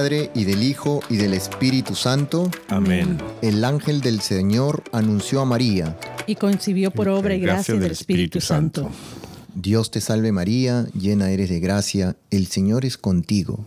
Padre, y del Hijo, y del Espíritu Santo. Amén. El ángel del Señor anunció a María. Y concibió por obra y gracia del Espíritu Santo. Dios te salve María, llena eres de gracia, el Señor es contigo.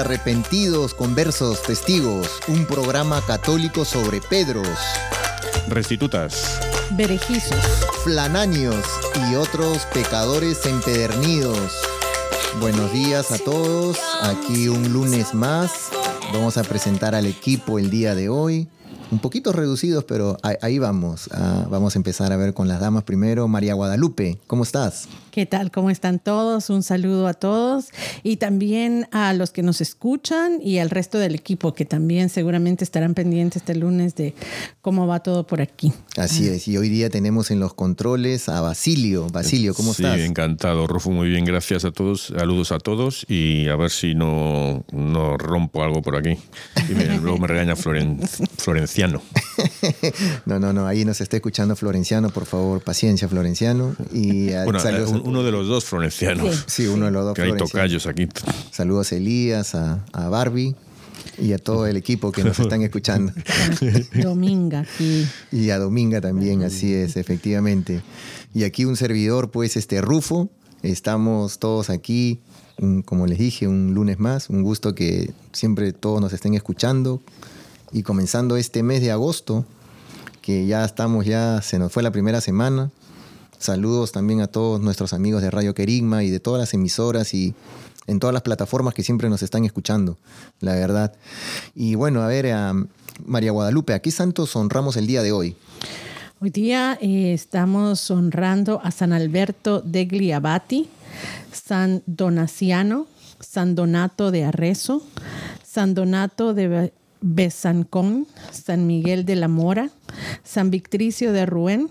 Arrepentidos, conversos, testigos, un programa católico sobre Pedros, restitutas, berejizos, flananios y otros pecadores empedernidos. Buenos días a todos, aquí un lunes más. Vamos a presentar al equipo el día de hoy un poquito reducidos, pero ahí vamos. Ah, vamos a empezar a ver con las damas primero. María Guadalupe, ¿cómo estás? ¿Qué tal? ¿Cómo están todos? Un saludo a todos y también a los que nos escuchan y al resto del equipo que también seguramente estarán pendientes este lunes de cómo va todo por aquí. Así es, y hoy día tenemos en los controles a Basilio. Basilio, ¿cómo estás? Sí, encantado, Rufo, muy bien, gracias a todos, saludos a todos y a ver si no, no rompo algo por aquí. Y luego me regaña Florenciano. no, no, no, ahí nos está escuchando Florenciano, por favor, paciencia, Florenciano. Y bueno, uno de los dos florencianos. Sí, uno de los dos. Que hay tocayos aquí. Saludos a Elías, a, Barbie y a todo el equipo que nos están escuchando. Dominga aquí. Y a Dominga también, así es, efectivamente. Y aquí un servidor, pues, este Rufo. Estamos todos aquí, como les dije, un lunes más. Un gusto que siempre todos nos estén escuchando. Y comenzando este mes de agosto, que ya estamos, ya se nos fue la primera semana. Saludos también a todos nuestros amigos de Radio Querigma y de todas las emisoras y en todas las plataformas que siempre nos están escuchando, la verdad. Y bueno, a ver, a María Guadalupe, ¿a qué santos honramos el día de hoy? Hoy día eh, estamos honrando a San Alberto degli Abati, San Donaciano, San Donato de Arrezo, San Donato de Besancón, San Miguel de la Mora, San Victricio de Ruén,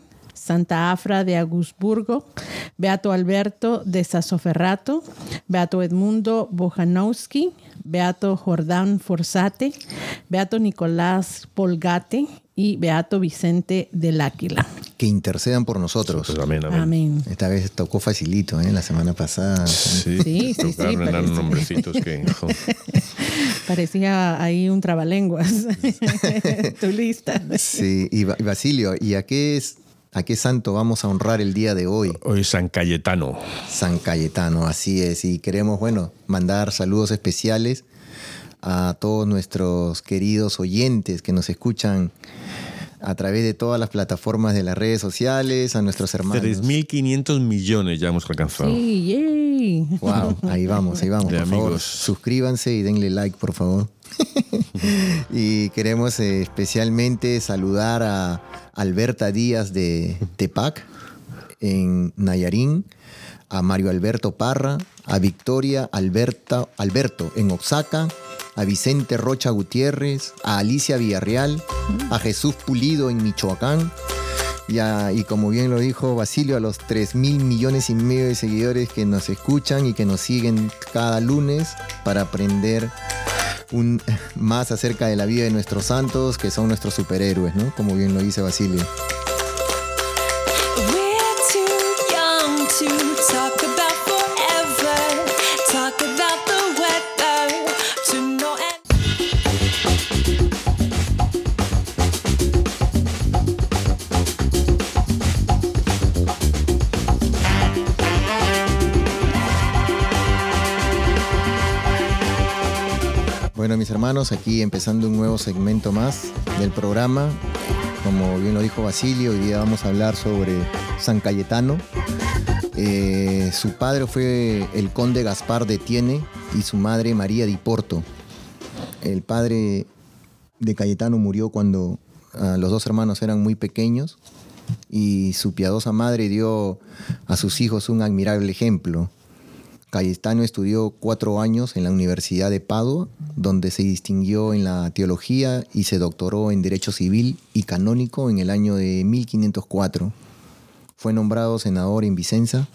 Santa Afra de Augsburgo, Beato Alberto de Sasoferrato, Beato Edmundo Bojanowski, Beato Jordán Forzate, Beato Nicolás Polgate y Beato Vicente del Áquila. Que intercedan por nosotros. amén, amén, Esta vez tocó facilito, ¿eh? La semana pasada. Sí, sí, sí. sí nombrecitos que... Parecía ahí un trabalenguas. tu lista. Sí, y Basilio, ¿y a qué es ¿A qué santo vamos a honrar el día de hoy? Hoy San Cayetano. San Cayetano, así es. Y queremos, bueno, mandar saludos especiales a todos nuestros queridos oyentes que nos escuchan a través de todas las plataformas de las redes sociales, a nuestros hermanos. 3.500 millones ya hemos alcanzado. Sí, yay. Wow, ahí vamos, ahí vamos. por favor, suscríbanse y denle like, por favor. y queremos eh, especialmente saludar a Alberta Díaz de Tepac, en Nayarín, a Mario Alberto Parra, a Victoria Alberto en Oaxaca, a Vicente Rocha Gutiérrez, a Alicia Villarreal, a Jesús Pulido en Michoacán, y, a- y como bien lo dijo Basilio, a los 3 mil millones y medio de seguidores que nos escuchan y que nos siguen cada lunes para aprender un, más acerca de la vida de nuestros santos, que son nuestros superhéroes, ¿no? Como bien lo dice Basilio. Aquí empezando un nuevo segmento más del programa. Como bien lo dijo Basilio, hoy día vamos a hablar sobre San Cayetano. Eh, su padre fue el conde Gaspar de Tiene y su madre María di Porto. El padre de Cayetano murió cuando ah, los dos hermanos eran muy pequeños y su piadosa madre dio a sus hijos un admirable ejemplo. Cayetano estudió cuatro años en la Universidad de Padua, donde se distinguió en la teología y se doctoró en Derecho Civil y Canónico en el año de 1504. Fue nombrado senador en Vicenza.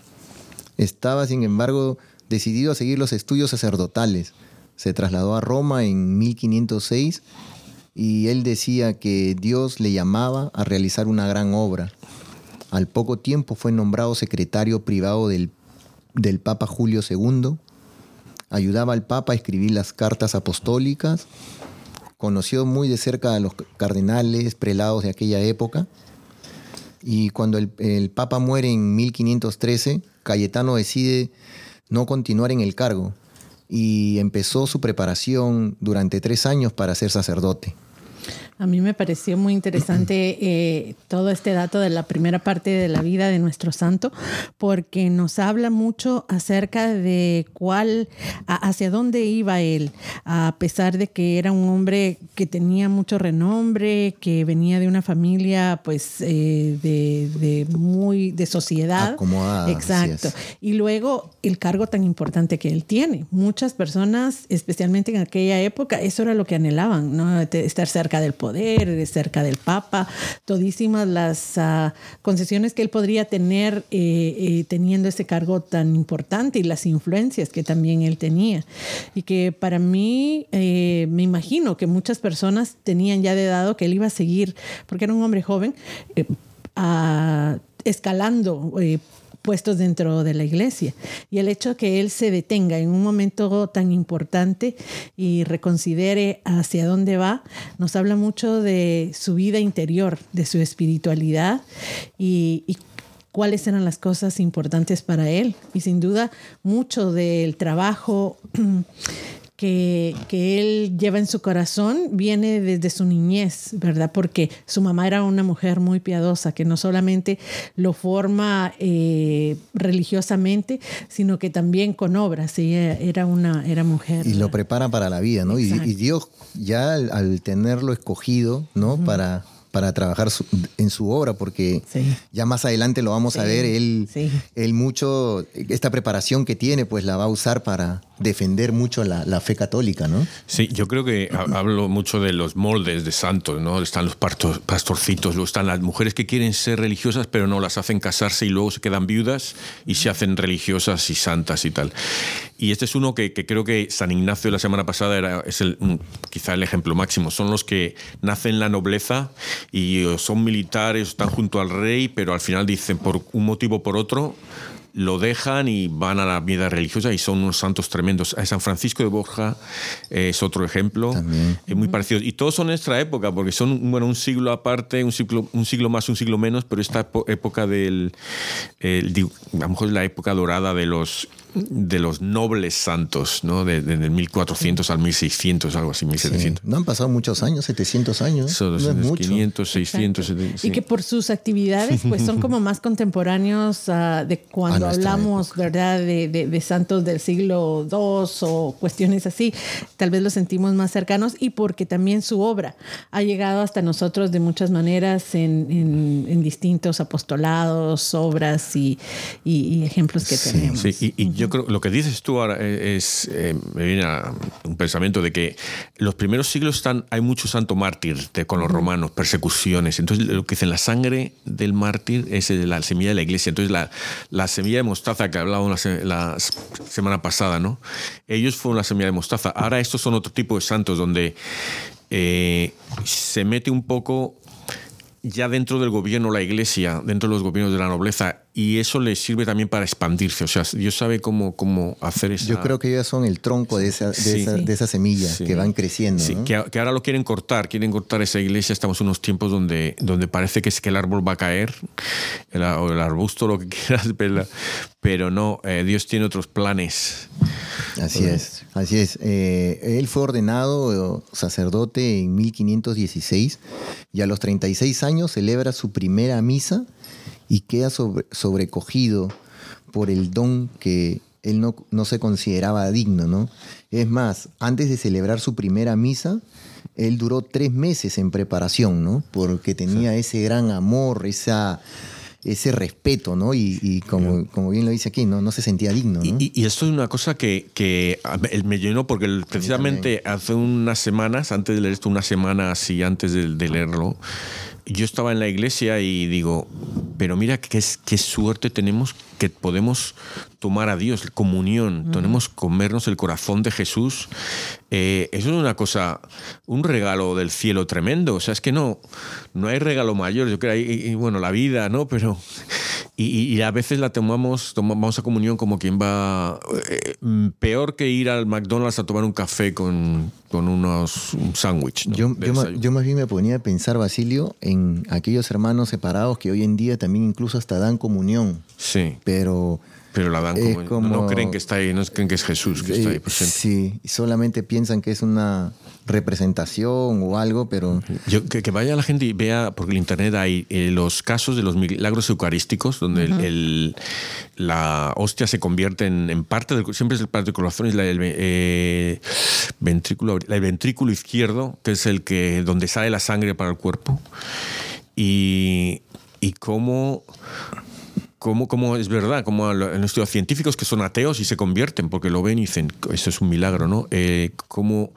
Estaba, sin embargo, decidido a seguir los estudios sacerdotales. Se trasladó a Roma en 1506 y él decía que Dios le llamaba a realizar una gran obra. Al poco tiempo fue nombrado secretario privado del, del Papa Julio II. Ayudaba al Papa a escribir las cartas apostólicas. Conoció muy de cerca a los cardenales, prelados de aquella época. Y cuando el, Papa muere en 1513, Cayetano decide no continuar en el cargo y empezó su preparación durante tres años para ser sacerdote. A mí me pareció muy interesante eh, todo este dato de la primera parte de la vida de nuestro santo, porque nos habla mucho acerca de cuál, a- hacia dónde iba él, a pesar de que era un hombre que tenía mucho renombre, que venía de una familia, pues, eh, de, de muy de sociedad. Acomodada, Exacto. Y luego el cargo tan importante que él tiene. Muchas personas, especialmente en aquella época, eso era lo que anhelaban, ¿no? Estar cerca del poder, de cerca del Papa, todísimas las ah, concesiones que él podría tener eh, eh, teniendo ese cargo tan importante y las influencias que también él tenía. Y que para mí, eh, me imagino que muchas personas tenían ya de dado que él iba a seguir, porque era un hombre joven, eh, a- escalando. Puestos dentro de la iglesia. Y el hecho que él se detenga en un momento tan importante y reconsidere hacia dónde va, nos habla mucho de su vida interior, de su espiritualidad y, y cuáles eran las cosas importantes para él. Y sin duda, mucho del trabajo que, que él lleva en su corazón viene desde su niñez, ¿verdad? Porque su mamá era una mujer muy piadosa, que no solamente lo forma eh, religiosamente, sino que también con obras. Ella era una era mujer. Y lo prepara para la vida, ¿no? Y, y Dios ya al, al tenerlo escogido, ¿no? Para para trabajar su- en su obra, porque Sí. ya más adelante lo vamos a ver, él, sí. él mucho, esta preparación que tiene, pues la va a usar para defender mucho la, fe católica, ¿no? Sí, yo creo que ha- hablo mucho de los moldes de santos, ¿no? Están los pastorcitos, están las mujeres que quieren ser religiosas pero no las hacen casarse y luego se quedan viudas y se hacen religiosas y santas y tal. Y este es uno que, creo que San Ignacio la semana pasada es quizá el ejemplo máximo. Son los que nacen en la nobleza y son militares, están junto al rey, pero al final dicen por un motivo o por otro lo dejan y van a la vida religiosa y son unos santos tremendos. San Francisco de Borja eh, es otro ejemplo, También. muy parecido. Y todos son nuestra época, porque son bueno, un siglo aparte, un siglo, un siglo más, un siglo menos, pero esta época del, el a lo mejor es la época dorada de los de los nobles santos, ¿no? De, de- del 1400 al 1600, algo así, 1700. Sí. No han pasado muchos años, 700 años. Eso, no es mucho. 500, 600. Exacto. sí. Y que por sus actividades, pues son como más contemporáneos ah, de cuando hablamos, ¿verdad? De, de- de santos del siglo II o cuestiones así. Tal vez los sentimos más cercanos y porque también su obra ha llegado hasta nosotros de muchas maneras en, en- en distintos apostolados, obras y, y- y ejemplos que tenemos. Sí, y, y yo creo lo que dices tú ahora es, eh, me viene a un pensamiento de que los primeros siglos están, hay mucho santo mártir de- con los romanos, persecuciones. Entonces, lo que dicen, la sangre del mártir es la semilla de la iglesia. Entonces, la, la semilla de mostaza que hablábamos la, la semana pasada, ¿no? Ellos fueron la semilla de mostaza. Ahora, estos son otro tipo de santos donde eh, se mete un poco ya dentro del gobierno, la iglesia, dentro de los gobiernos de la nobleza, y eso le sirve también para expandirse. O sea, Dios sabe cómo, cómo hacer eso. Yo creo que ellos son el tronco de esa, de Sí. esa, de esa semilla Sí. que van creciendo. Sí, ¿no? que, ahora lo quieren cortar, quieren cortar esa iglesia. Estamos en unos tiempos donde, donde parece que es que el árbol va a caer, el, o el arbusto, lo que quieras, pero, pero no, eh, Dios tiene otros planes. Así es, así es. Eh, él fue ordenado eh, sacerdote en 1516 y a los 36 años celebra su primera misa y queda sobre- sobrecogido por el don que él no, no se consideraba digno, ¿no? Es más, antes de celebrar su primera misa, él duró tres meses en preparación, ¿no? Porque tenía ese gran amor, esa, ese respeto, ¿no? Y, y como, como bien lo dice aquí, ¿no? No se sentía digno, ¿no? Y, esto es una cosa que, que me- llenó porque precisamente hace unas semanas, antes de leer esto, una semana así antes de, de leerlo, yo estaba en la iglesia y digo, pero mira qué, suerte tenemos que podemos tomar a Dios, comunión, tenemos comernos el corazón de Jesús. Eh, eso es una cosa, un regalo del cielo tremendo. O sea, es que no, no hay regalo mayor. Yo creo, y, y, bueno, la vida, ¿no? Pero y, y- a veces la tomamos, tomamos a comunión como quien va eh, mm, peor que ir al McDonald's a tomar un café con, con unos un sándwich. ¿no? Yo, yo, yo más bien me ponía a pensar, Basilio, en aquellos hermanos separados que hoy en día también incluso hasta dan comunión, sí, pero... pero la dan Es como, no- no como- creen que está ahí, no creen que es Jesús que está ahí eh, presente. sí, solamente piensan que es una representación o algo, pero Yo, que, que vaya la gente y vea, porque en internet hay eh, los casos de los milagros eucarísticos, donde el- el- la hostia se convierte en, en parte del, siempre es el parte del corazón, es la- el, eh, ventrículo, el ventrículo izquierdo, que es el que donde sale la sangre para el cuerpo. Y, y cómo cómo, es verdad, como en estudios científicos que son ateos y se convierten porque lo ven y dicen, esto es un milagro, ¿no? Eh, cómo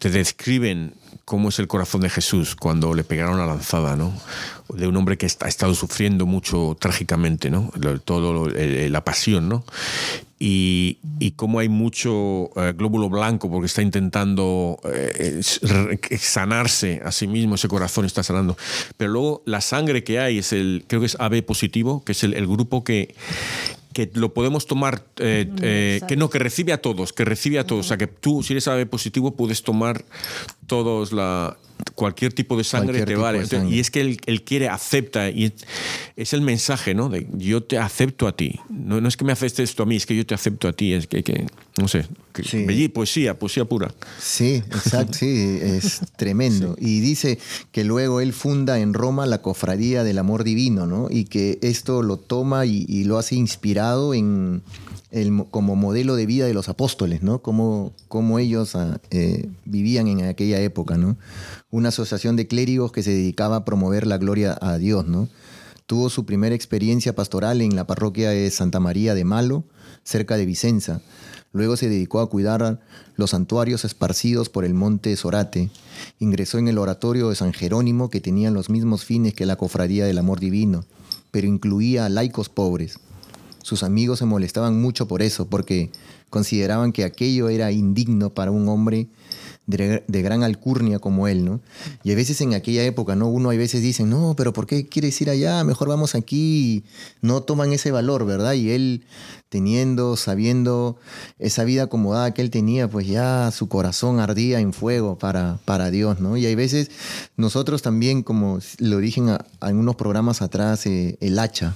te describen cómo es el corazón de Jesús cuando le pegaron la lanzada, ¿no? De un hombre que ha estado sufriendo mucho trágicamente, ¿no? Todo la pasión, ¿no? Y, y cómo hay mucho eh, glóbulo blanco porque está intentando eh, sanarse a sí mismo, ese corazón está sanando. Pero luego la sangre que hay es el, creo que es AB positivo, que es el, el grupo que, que lo podemos tomar, eh, eh, que no, que recibe a todos, que recibe a todos. O sea, que tú, si eres AB positivo, puedes tomar todos la cualquier tipo de sangre Cualquier te vale. de Entonces, sangre. y es que él, él quiere, acepta, y es, el mensaje, ¿no? De yo te acepto a ti. No, no es que me aceptes esto a mí, es que yo te acepto a ti. Es que, que no sé, que, Sí. bellí- poesía, poesía pura. sí, exacto, sí, es tremendo. Y dice que luego él funda en Roma la cofradía del amor divino, ¿no? Y que esto lo toma y, y lo hace inspirado en como modelo de vida de los apóstoles, ¿no? Cómo, cómo ellos ah, eh, vivían en aquella época, ¿no? Una asociación de clérigos que se dedicaba a promover la gloria a Dios, ¿no? Tuvo su primera experiencia pastoral en la parroquia de Santa María de Malo, cerca de Vicenza. Luego se dedicó a cuidar los santuarios esparcidos por el monte Sorate. Ingresó en el oratorio de San Jerónimo, que tenía los mismos fines que la cofradía del amor divino, pero incluía laicos pobres. Sus amigos se molestaban mucho por eso, porque consideraban que aquello era indigno para un hombre de, gran alcurnia como él, ¿no? Y a veces en aquella época, ¿no? Uno a veces dice, no, pero ¿por qué quieres ir allá? Mejor vamos aquí. No toman ese valor, ¿verdad? Y él, teniendo, sabiendo esa vida acomodada que él tenía, pues ya su corazón ardía en fuego para, para Dios, ¿no? Y hay veces nosotros también, como lo dije en, a- en unos programas atrás, eh, el hacha,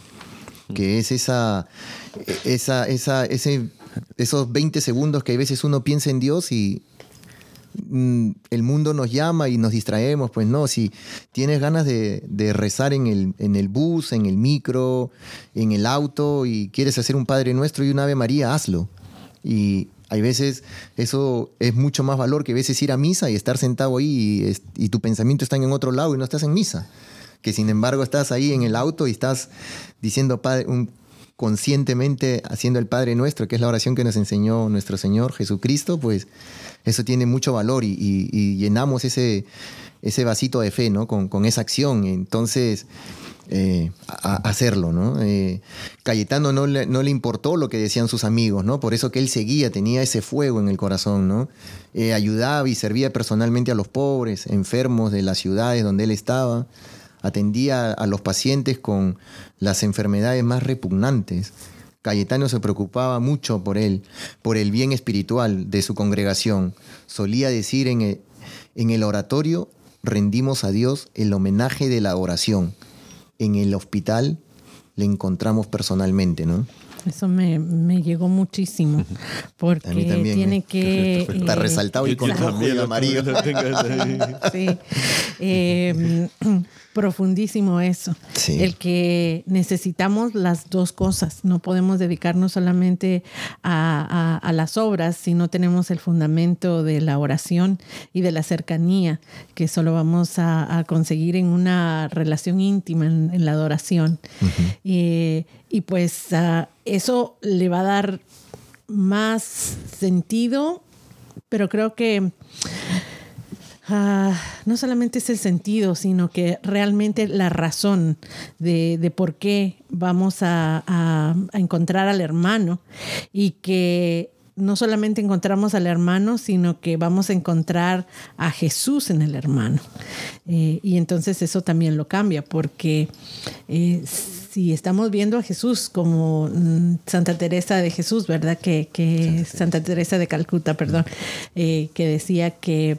que es esa, esa, esa, ese esos 20 segundos que a veces uno piensa en Dios y mm, el mundo nos llama y nos distraemos, pues no, si tienes ganas de, rezar en el, en el bus, en el micro, en el auto y quieres hacer un Padre Nuestro y un Ave María, hazlo. Y hay veces eso es mucho más valor que a veces ir a misa y estar sentado ahí y tu pensamiento está en otro lado y no estás en misa. Que sin embargo estás ahí en el auto y estás diciendo un- conscientemente haciendo el Padre Nuestro, que es la oración que nos enseñó nuestro Señor Jesucristo, pues eso tiene mucho valor y, llenamos ese, ese vasito de fe, ¿no? Con, esa acción. Entonces, eh, hacerlo, ¿no? Eh, Cayetano no le, no le importó lo que decían sus amigos, ¿no? Por eso que él seguía, tenía ese fuego en el corazón, ¿no? Eh, ayudaba y servía personalmente a los pobres, enfermos de las ciudades donde él estaba, atendía a los pacientes con las enfermedades más repugnantes. Cayetano se preocupaba mucho por él, por el bien espiritual de su congregación. Solía decir en el, en el oratorio, rendimos a Dios el homenaje de la oración. En el hospital le encontramos personalmente, ¿no? Eso me, me llegó muchísimo, porque A mí también, tiene ¿eh? que... Está eh, resaltado y con y amarillo. Sí. Eh, profundísimo eso. Sí. El que necesitamos las dos cosas. No podemos dedicarnos solamente a, a- a las obras si no tenemos el fundamento de la oración y de la cercanía, que solo vamos a, a conseguir en una relación íntima, en, en la adoración. Eh, y pues ah, eso le va a dar más sentido, pero creo que Ah, no solamente es el sentido, sino que realmente la razón de, por qué vamos a encontrar al hermano y que no solamente encontramos al hermano, sino que vamos a encontrar a Jesús en el hermano. Eh, y entonces eso también lo cambia, porque eh, si estamos viendo a Jesús como mm, Santa Teresa de Jesús, ¿verdad? Que, que Santa Teresa de Calcuta, perdón, eh, que decía que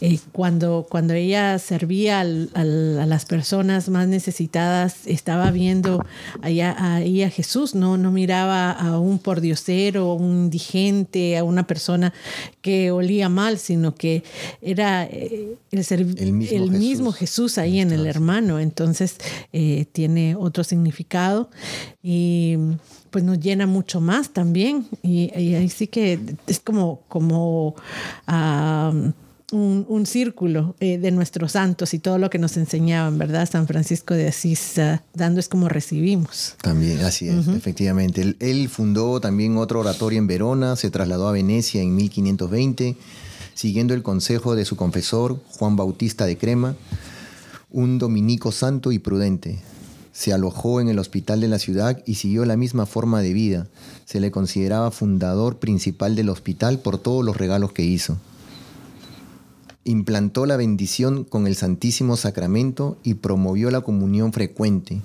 eh, cuando, cuando ella servía al- al- a las personas más necesitadas, estaba viendo allá, ahí a Jesús, no, no miraba a un pordiosero, un indigente, a una persona que olía mal, sino que era eh, el, El mismo el Jesús. mismo Jesús ahí en el hermano. Entonces tiene otro significado y pues nos llena mucho más también. Y, y ahí sí que es como, como un, un círculo eh, de nuestros santos y todo lo que nos enseñaban, ¿verdad? San Francisco de Asís, ah, dando es como recibimos. También, así es, efectivamente. Él, él fundó también otro oratorio en Verona, se trasladó a Venecia en 1520, siguiendo el consejo de su confesor, Juan Bautista de Crema, un dominico santo y prudente. Se alojó en el hospital de la ciudad y siguió la misma forma de vida. Se le consideraba fundador principal del hospital por todos los regalos que hizo. Implantó la bendición con el Santísimo Sacramento y promovió la comunión frecuente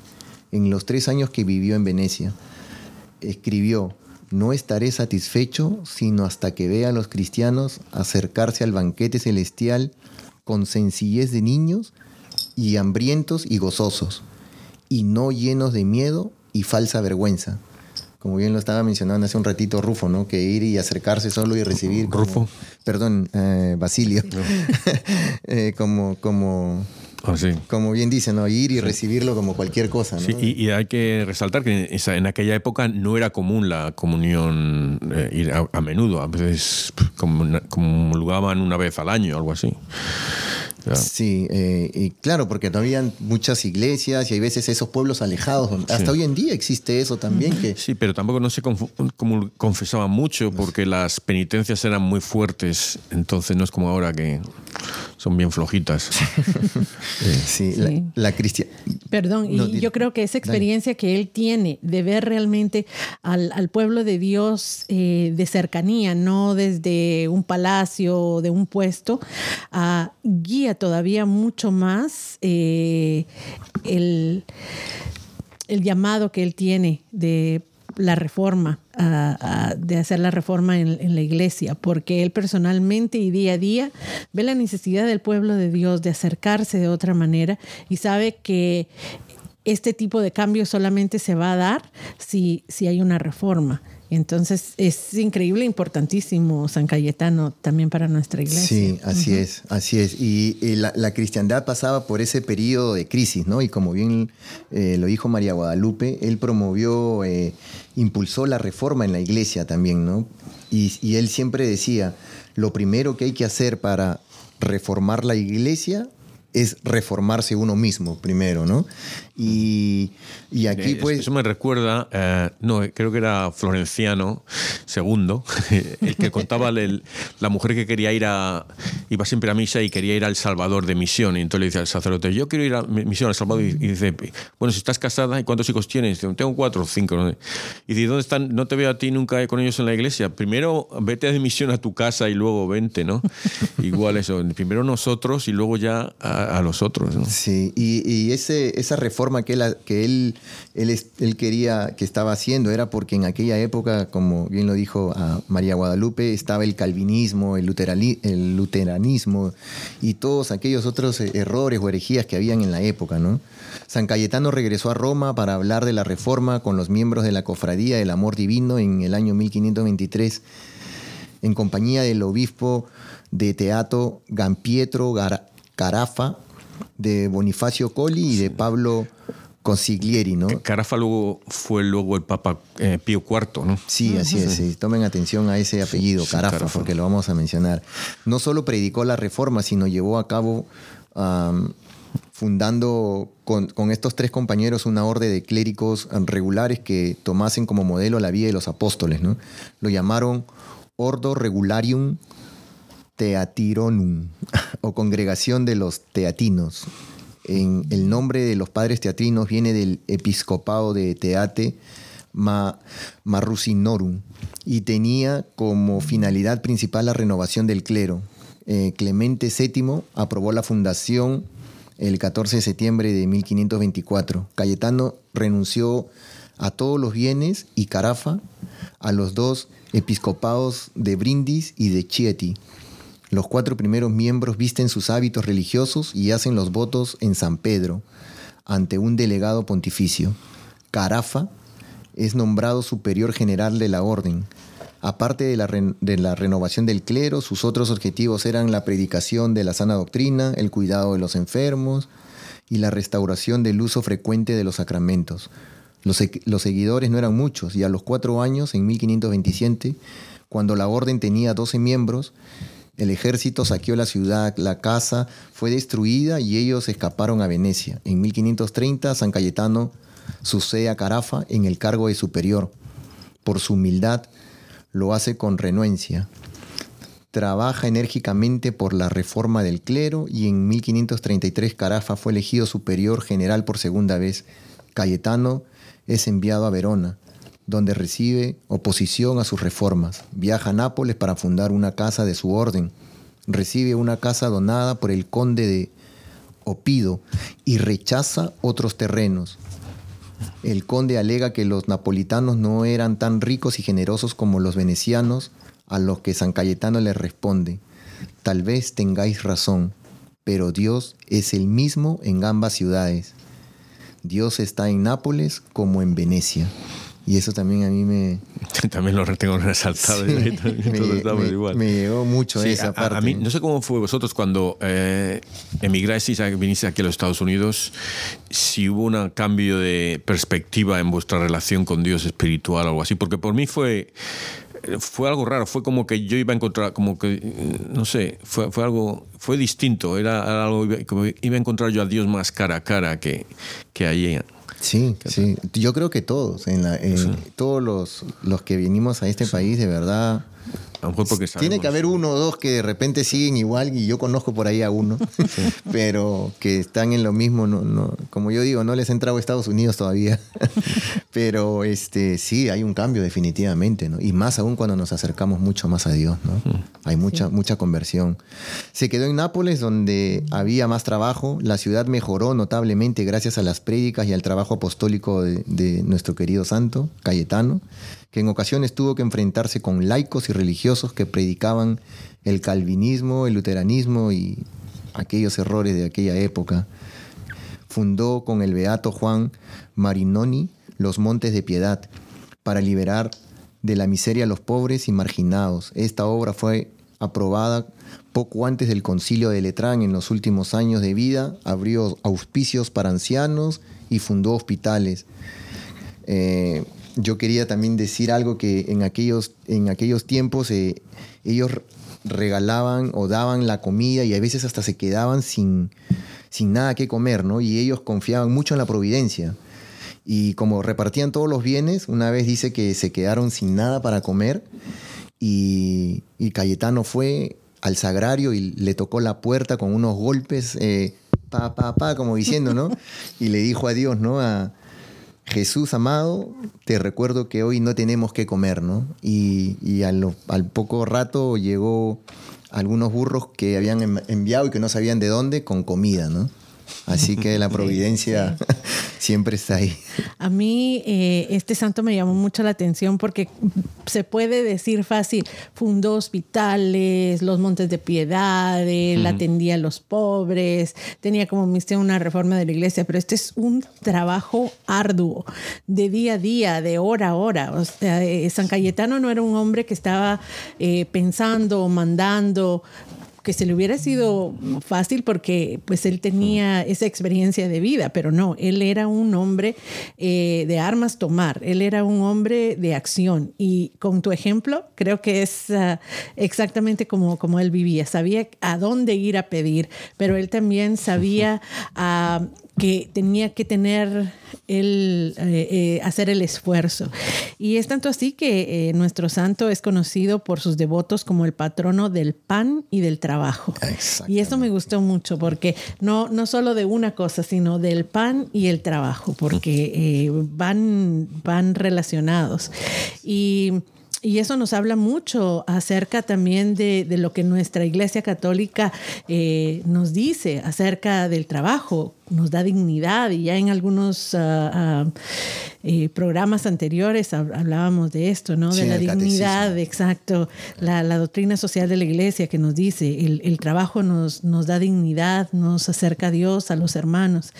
en los tres años que vivió en Venecia. Escribió, no estaré satisfecho sino hasta que vea a los cristianos acercarse al banquete celestial con sencillez de niños y hambrientos y gozosos, y no llenos de miedo y falsa vergüenza. Como bien lo estaba mencionando hace un ratito Rufo, ¿no? Que ir y acercarse solo y recibir. como- Rufo. Perdón, eh, Basilio. Eh, como, como, Ah, sí. como bien dice, ¿no? Ir y recibirlo como cualquier cosa, ¿no? Sí, y, y hay que resaltar que en, aquella época no era común la comunión eh, ir a, a menudo, a veces comun- comulgaban una vez al año, algo así. Sí, eh, y claro, porque no habían muchas iglesias y hay veces esos pueblos alejados. donde- Hasta hoy en día existe eso también, que Sí, pero tampoco no se confesaban mucho porque las penitencias eran muy fuertes, entonces no es como ahora que son bien flojitas. sí, Sí. la, la cristia- Perdón, y No, yo creo que esa dale. experiencia que él tiene de ver realmente al, al pueblo de Dios eh, de cercanía, no desde un palacio o de un puesto, ah, guía todavía mucho más eh, el, el llamado que él tiene de la reforma, de hacer la reforma en, en la iglesia, porque él personalmente y día a día ve la necesidad del pueblo de Dios de acercarse de otra manera y sabe que este tipo de cambio solamente se va a dar si, si hay una reforma. Entonces es increíble, importantísimo San Cayetano también para nuestra iglesia. Sí, así es, así es. Y, y la, la cristiandad pasaba por ese periodo de crisis, ¿no? Y como bien eh, lo dijo María Guadalupe, él promovió, eh, impulsó la reforma en la iglesia también, ¿no? Y, y él siempre decía, lo primero que hay que hacer para reformar la iglesia es reformarse uno mismo primero, ¿no? Y, y aquí Eh, pues... Eso me recuerda, eh, no, creo que era Florenciano II, el que contaba el- la mujer que quería ir a, iba siempre a misa y quería ir al Salvador de misión. Y entonces le dice al sacerdote, yo quiero ir a mi- misión al Salvador. Y, y dice, bueno, si estás casada, ¿y cuántos hijos tienes? Dice, Tengo cuatro o cinco. ¿no? Y dice, ¿dónde están? No te veo a ti nunca con ellos en la iglesia. Primero vete de misión a tu casa y luego vente, ¿no? Igual eso, primero nosotros y luego ya a, a los otros, ¿no? Sí, y, y ese, esa reforma que, él, quería, que estaba haciendo, era porque en aquella época, como bien lo dijo a María Guadalupe, estaba el calvinismo, el luteranismo y todos aquellos otros eh, errores o herejías que habían en la época, ¿no? San Cayetano regresó a Roma para hablar de la reforma con los miembros de la Cofradía del Amor Divino en el año 1523 en compañía del obispo de Teatro Gampietro Gar- Carafa, de Bonifacio Colli y de Pablo Consiglieri, ¿no? Carafa luego fue luego el Papa eh, Pío IV, ¿no? Sí, así es. sí. Tomen atención a ese apellido, sí, Carafa, Carafa. porque lo vamos a mencionar. No solo predicó la reforma, sino llevó a cabo, fundando con, con estos tres compañeros una orden de clérigos regulares que tomasen como modelo la vida de los apóstoles. ¿no? Lo llamaron Ordo Regularium Teatironum, o Congregación de los Teatinos. En el nombre de los padres teatrinos viene del episcopado de Teate Ma- Marrucinorum y tenía como finalidad principal la renovación del clero. Eh, Clemente VII aprobó la fundación el 14 de septiembre de 1524. Cayetano renunció a todos los bienes y Carafa a los dos episcopados de Brindis y de Chieti. Los cuatro primeros miembros visten sus hábitos religiosos y hacen los votos en San Pedro ante un delegado pontificio. Carafa es nombrado superior general de la orden. Aparte de la, renovación del clero, sus otros objetivos eran la predicación de la sana doctrina, el cuidado de los enfermos y la restauración del uso frecuente de los sacramentos. Los, los seguidores no eran muchos y a los cuatro años, en 1527, cuando la orden tenía 12 miembros, el ejército saqueó la ciudad, la casa fue destruida y ellos escaparon a Venecia. En 1530, San Cayetano sucede a Carafa en el cargo de superior. Por su humildad, lo hace con renuencia. Trabaja enérgicamente por la reforma del clero y en 1533 Carafa fue elegido superior general por segunda vez. Cayetano es enviado a Verona, donde recibe oposición a sus reformas. Viaja a Nápoles para fundar una casa de su orden. Recibe una casa donada por el conde de Opido y rechaza otros terrenos. El conde alega que los napolitanos no eran tan ricos y generosos como los venecianos, a los que San Cayetano le responde, tal vez tengáis razón, pero Dios es el mismo en ambas ciudades. Dios está en Nápoles como en Venecia. Y eso también a mí me, También lo tengo resaltado. Sí. También me, igual. me llegó mucho Sí, esa a- parte. A, mí, no sé cómo fue vosotros cuando eh, emigrasteis, vinisteis aquí a los Estados Unidos, si hubo un cambio de perspectiva en vuestra relación con Dios espiritual o algo así, porque por mí fue fue algo raro, fue como que yo iba a encontrar, como que, no sé, fue, fue algo, fue distinto, era algo, como iba a encontrar yo a Dios más cara a cara que, que allí. Sí, sí. Yo creo que todos, en la, en todos los, los que vinimos a este país, de verdad. A lo mejor porque Tiene que haber uno o dos que de repente siguen igual, y yo conozco por ahí a uno, pero que están en lo mismo. No, no, como yo digo, no les he entrado a Estados Unidos todavía. pero este sí, hay un cambio definitivamente, ¿no? Y más aún cuando nos acercamos mucho más a Dios, ¿no? Hay mucha, mucha conversión. Se quedó en Nápoles, donde había más trabajo. La ciudad mejoró notablemente gracias a las prédicas y al trabajo apostólico de, de nuestro querido santo, Cayetano, que en ocasiones tuvo que enfrentarse con laicos y religiosos que predicaban el calvinismo, el luteranismo y aquellos errores de aquella época. Fundó con el beato Juan Marinoni los Montes de Piedad para liberar de la miseria a los pobres y marginados. Esta obra fue aprobada poco antes del concilio de Letrán en los últimos años de vida, abrió auspicios para ancianos y fundó hospitales. Eh, yo quería también decir algo que en aquellos, en aquellos tiempos eh, ellos regalaban o daban la comida y a veces hasta se quedaban sin, sin nada que comer, ¿no? Y ellos confiaban mucho en la providencia. Y como repartían todos los bienes, una vez dice que se quedaron sin nada para comer y, y Cayetano fue al sagrario y le tocó la puerta con unos golpes, eh, pa, pa, pa, como diciendo, ¿no? Y le dijo a Dios, ¿no? A Jesús amado, te recuerdo que hoy no tenemos que comer, ¿no? Y, y a lo- al poco rato llegó algunos burros que habían em- enviado y que no sabían de dónde con comida, ¿no? Así que la providencia siempre está ahí. A mí eh, este santo me llamó mucho la atención porque se puede decir fácil, fundó hospitales, los montes de piedad, él atendía a los pobres, tenía como misión una reforma de la iglesia, pero este es un trabajo arduo, de día a día, de hora a hora. O sea, eh, San Cayetano no era un hombre que estaba eh, pensando, mandando, que se le hubiera sido fácil porque pues él tenía esa experiencia de vida, pero no, él era un hombre eh, de armas tomar, él era un hombre de acción. Y con tu ejemplo creo que es ah, exactamente como, como él vivía, sabía a dónde ir a pedir, pero él también sabía ah, que tenía que tener el eh, eh, hacer el esfuerzo. Y es tanto así que eh, nuestro santo es conocido por sus devotos como el patrono del pan y del trabajo. Y eso me gustó mucho porque no, no solo de una cosa, sino del pan y el trabajo, porque van, van relacionados. Y y eso nos habla mucho acerca también de, de lo que nuestra Iglesia Católica eh, nos dice acerca del trabajo, nos da dignidad y ya en algunos eh, programas anteriores hab- hablábamos de esto, ¿no? Sí, de la dignidad, catecismo. exacto, la, la doctrina social de la Iglesia que nos dice, el, el trabajo nos, nos da dignidad, nos acerca a Dios, a los hermanos.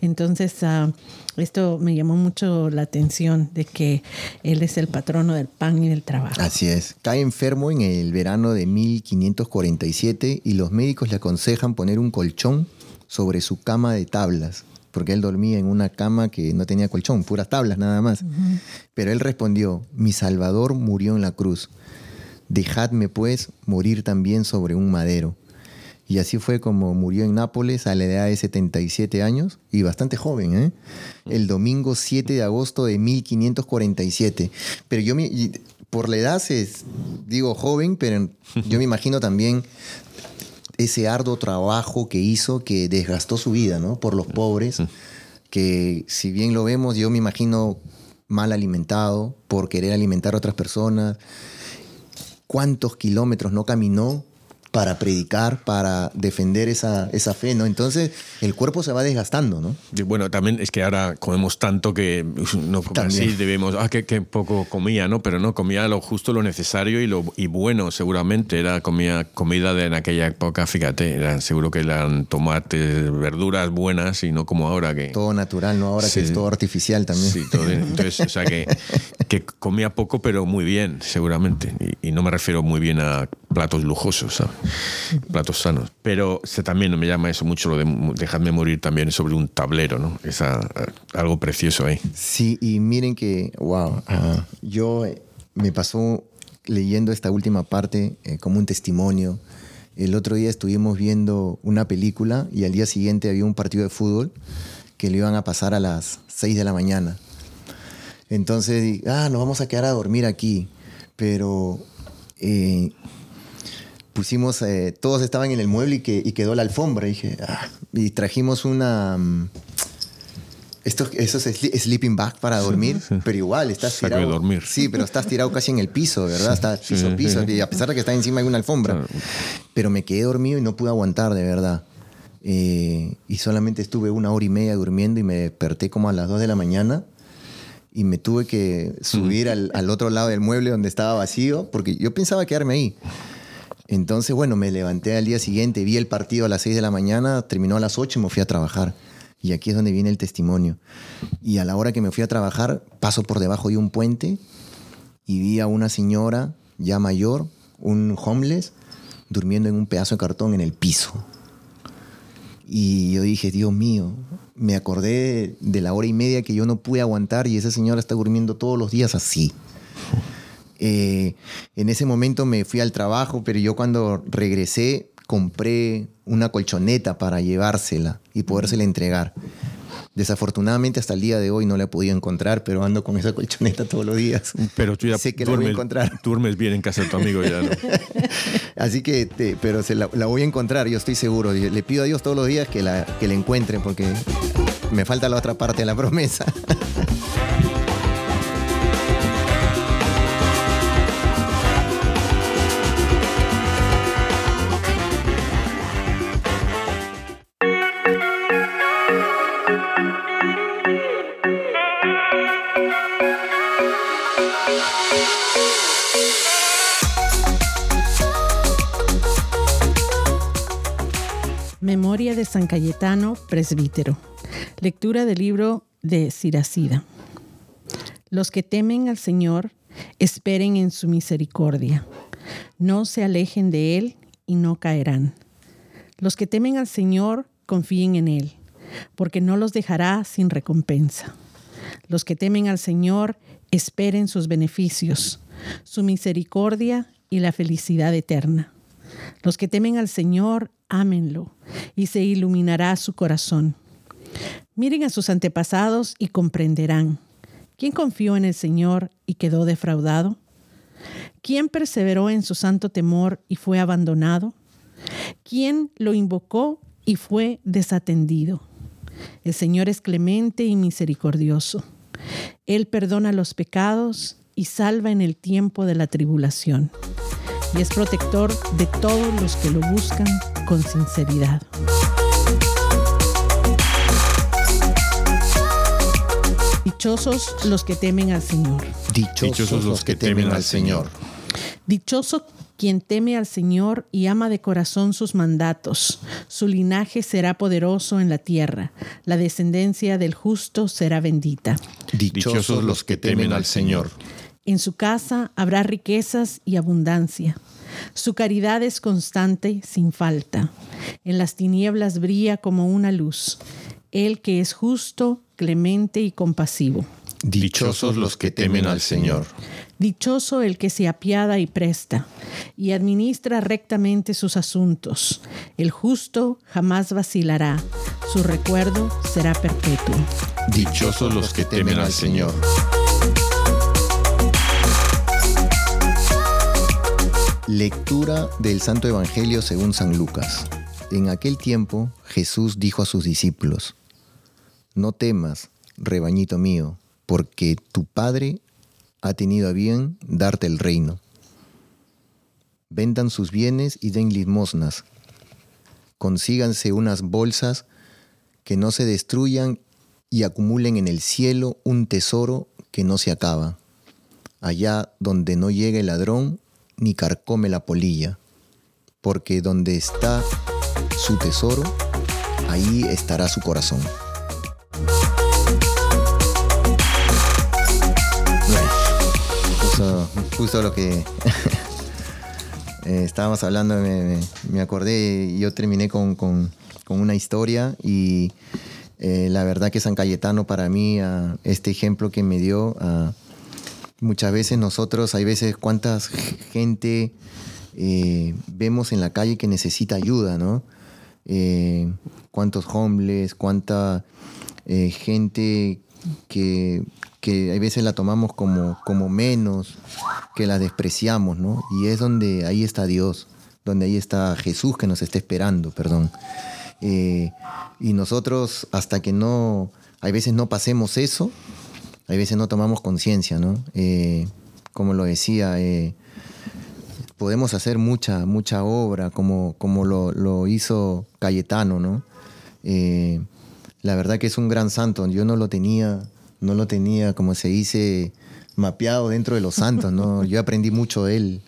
Entonces, ah, esto me llamó mucho la atención de que Él es el patrono del pan y del trabajo. Así es. Cae enfermo en el verano de 1547 y los médicos le aconsejan poner un colchón sobre su cama de tablas, porque él dormía en una cama que no tenía colchón, puras tablas nada más. Pero él respondió, mi Salvador murió en la cruz. Dejadme pues morir también sobre un madero. Y así fue como murió en Nápoles a la edad de 77 años y bastante joven, ¿eh? El domingo 7 de agosto de 1547. Pero yo, me- por la edad, se, digo joven, pero yo me imagino también ese arduo trabajo que hizo que desgastó su vida, ¿no? Por los pobres, que si bien lo vemos, yo me imagino mal alimentado por querer alimentar a otras personas. ¿Cuántos kilómetros no caminó para predicar, para defender esa, esa fe, ¿no? Entonces el cuerpo se va desgastando, ¿no? Y Bueno, también es que ahora comemos tanto que no También. así debemos, ah, que, que poco comía, ¿no? Pero no, comía lo justo, lo necesario y lo y bueno, seguramente. Era comida, comida de en aquella época, fíjate, eran, seguro que eran tomates, verduras buenas y no como ahora que... Todo natural, ¿no? Ahora Sí. que es todo artificial también. Sí, todo. Entonces, o sea, que, que comía poco, pero muy bien, seguramente. Y, y no me refiero muy bien a platos lujosos, ¿sabes? Platos sanos. Pero se, también me llama eso mucho lo de dejarme morir también sobre un tablero, ¿no? Es algo precioso ahí. Sí, y miren que, wow, ah, yo eh, me pasó leyendo esta última parte eh, como un testimonio. El otro día estuvimos viendo una película y al día siguiente había un partido de fútbol que lo iban a pasar a las 6 de la mañana. Entonces, ah, nos vamos a quedar a dormir aquí. Pero eh, pusimos, eh, todos estaban en el mueble y, que, y quedó la alfombra. Y dije, ah, y trajimos una... mm, estos, esos sleeping bag para dormir, pero igual estás Saco de tirado. dormir. Sí, pero estás tirado casi en el piso, ¿verdad? Estás piso, piso, y a pesar de que está encima de una alfombra. Pero me quedé dormido y no pude aguantar, de verdad. Eh, y solamente estuve una hora y media durmiendo y me desperté como a las 2 de la mañana y me tuve que subir al, al otro lado del mueble donde estaba vacío porque yo pensaba quedarme ahí. Entonces, bueno, me levanté al día siguiente, vi el partido a las 6 de la mañana, terminó a las 8 y me fui a trabajar. Y aquí es donde viene el testimonio. Y a la hora que me fui a trabajar, paso por debajo de un puente y vi a una señora ya mayor, un homeless, durmiendo en un pedazo de cartón en el piso. Y yo dije, Dios mío, me acordé de la hora y media que yo no pude aguantar y esa señora está durmiendo todos los días así. Eh, en ese momento me fui al trabajo, pero yo cuando regresé compré una colchoneta para llevársela y podérsela entregar. Desafortunadamente hasta el día de hoy no la he podido encontrar, pero ando con esa colchoneta todos los días. Pero tú ya sé que la voy a duermes, encontrar. duermes bien en casa de tu amigo ya, ¿no? Así que, te- pero se la, la voy a encontrar, yo estoy seguro. Le pido a Dios todos los días que la, que la encuentren porque me falta la otra parte de la promesa. San Cayetano, presbítero. Lectura del libro de Siracida. Los que temen al Señor, esperen en su misericordia. No se alejen de Él y no caerán. Los que temen al Señor, confíen en Él, porque no los dejará sin recompensa. Los que temen al Señor, esperen sus beneficios, su misericordia y la felicidad eterna. Los que temen al Señor, ámenlo, y se iluminará su corazón. Miren a sus antepasados y comprenderán. ¿Quién confió en el Señor y quedó defraudado? ¿Quién perseveró en su santo temor y fue abandonado? ¿Quién lo invocó y fue desatendido? El Señor es clemente y misericordioso. Él perdona los pecados y salva en el tiempo de la tribulación. Y es protector de todos los que lo buscan con sinceridad. Dichosos los que temen al Señor. Dichosos, los que temen al Señor. Dichoso quien teme al Señor y ama de corazón sus mandatos. Su linaje será poderoso en la tierra. La descendencia del justo será bendita. Dichosos los que temen al Señor. En su casa habrá riquezas y abundancia. Su caridad es constante, sin falta. En las tinieblas brilla como una luz. Él que es justo, clemente y compasivo. Dichosos los que temen al Señor. Dichoso el que se apiada y presta, y administra rectamente sus asuntos. El justo jamás vacilará, su recuerdo será perpetuo. Dichosos los que temen al Señor. Lectura del Santo Evangelio según San Lucas. En aquel tiempo Jesús dijo a sus discípulos, No temas, rebañito mío, porque tu Padre ha tenido a bien darte el reino. Vendan sus bienes y den limosnas. Consíganse unas bolsas que no se destruyan y acumulen en el cielo un tesoro que no se acaba, allá donde no llega el ladrón ni carcome la polilla, porque donde está su tesoro, ahí estará su corazón. Justo, justo lo que eh, estábamos hablando, me, me- acordé, yo terminé con, con- con una historia y eh, la verdad que San Cayetano para mí, este ejemplo que me dio, ah, muchas veces nosotros, hay veces cuántas gente eh, vemos en la calle que necesita ayuda, ¿no? Eh, cuántos homeless, cuánta eh, gente que, que hay veces la tomamos como, como menos, que la despreciamos, ¿no? Y es donde ahí está Dios, donde ahí está Jesús que nos está esperando, perdón. Y nosotros, hasta que no, hay veces no pasemos eso, hay veces no tomamos conciencia, ¿no? Eh, como lo decía, eh, podemos hacer mucha, mucha obra, como, como lo, lo hizo Cayetano, ¿no? Eh, la verdad que es un gran santo. Yo no lo tenía, no lo tenía, como se dice, mapeado dentro de los santos, ¿no? Yo aprendí mucho de él.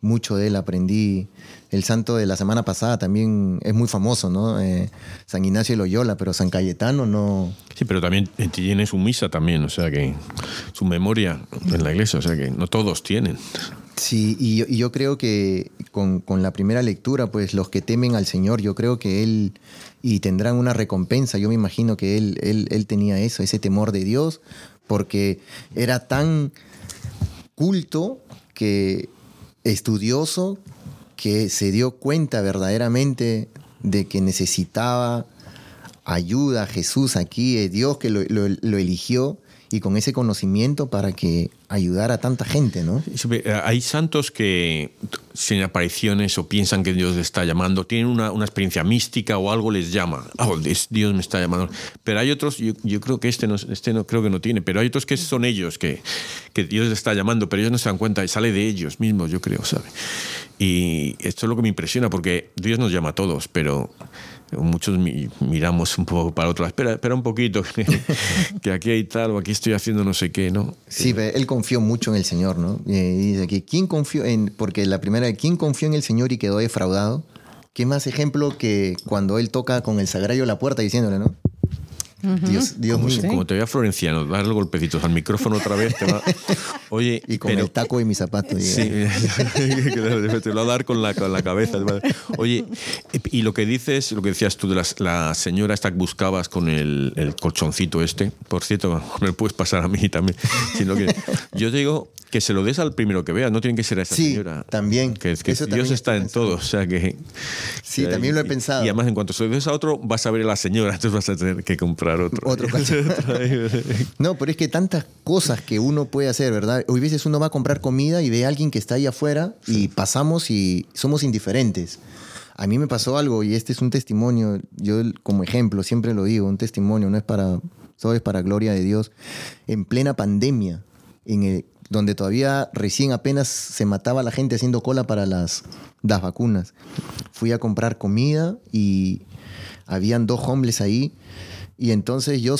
Mucho de él aprendí. El santo de la semana pasada también es muy famoso, ¿no? Eh, San Ignacio de Loyola, pero San Cayetano no. Sí, pero también tiene su misa también, o sea que su memoria en la iglesia, o sea que no todos tienen. Sí, y yo, y yo creo que con, con la primera lectura, pues los que temen al Señor, yo creo que Él y tendrán una recompensa. Yo me imagino que Él, él, él tenía eso, ese temor de Dios, porque era tan culto que estudioso que se dio cuenta verdaderamente de que necesitaba ayuda a Jesús aquí, eh, Dios que lo- lo eligió y con ese conocimiento para que ayudara a tanta gente, ¿no? Eh, Hay santos que sin apariciones o piensan que Dios les está llamando, tienen una, una experiencia mística o algo les llama. Oh, Dios me está llamando. Pero hay otros, yo, creo que este no, este no creo que no tiene, pero hay otros que son ellos que, que Dios les está llamando, pero ellos no se dan cuenta y sale de ellos mismos, yo creo, ¿sabe? Y esto es lo que me impresiona porque Dios nos llama a todos, pero muchos mi- miramos un poco para otro lado. Espera, espera un poquito, que, que aquí hay tal o aquí estoy haciendo no sé qué, ¿no? Sí, pero él confió mucho en el Señor, ¿no? Eh, dice aquí, ¿quién confió en...? Porque la primera, ¿quién confió en el Señor y quedó defraudado? ¿Qué más ejemplo que cuando él toca con el sagrario la puerta diciéndole, ¿no? Dios, Dios Como, como te vea Florenciano, darle golpecitos al micrófono otra vez, te va. Oye, Y con pero- el taco de mi zapato. Sí, te lo va a dar con la, con la cabeza. Oye, y lo que dices, lo que decías tú de las- la, señora esta que buscabas con el, el colchoncito este, por cierto, me puedes pasar a mí también. Sino que yo digo que se lo des al primero que veas, no tiene que ser a esa Sí, señora. también. Que, que Dios también está en todo, o sea que... Sí, que- también lo he y- pensado. Y además, en cuanto se lo des a otro, vas a ver a la señora, entonces vas a tener que comprar otro. Otro No, pero es que tantas cosas que uno puede hacer, ¿verdad? Hoy veces uno va a comprar comida y ve a alguien que está ahí afuera y pasamos y somos indiferentes. A mí me pasó algo y este es un testimonio, yo como ejemplo siempre lo digo, un testimonio, no es para, solo es para gloria de Dios. En plena pandemia, en el- donde todavía recién apenas se mataba la gente haciendo cola para las, las vacunas, fui a comprar comida y habían dos hombres ahí y entonces yo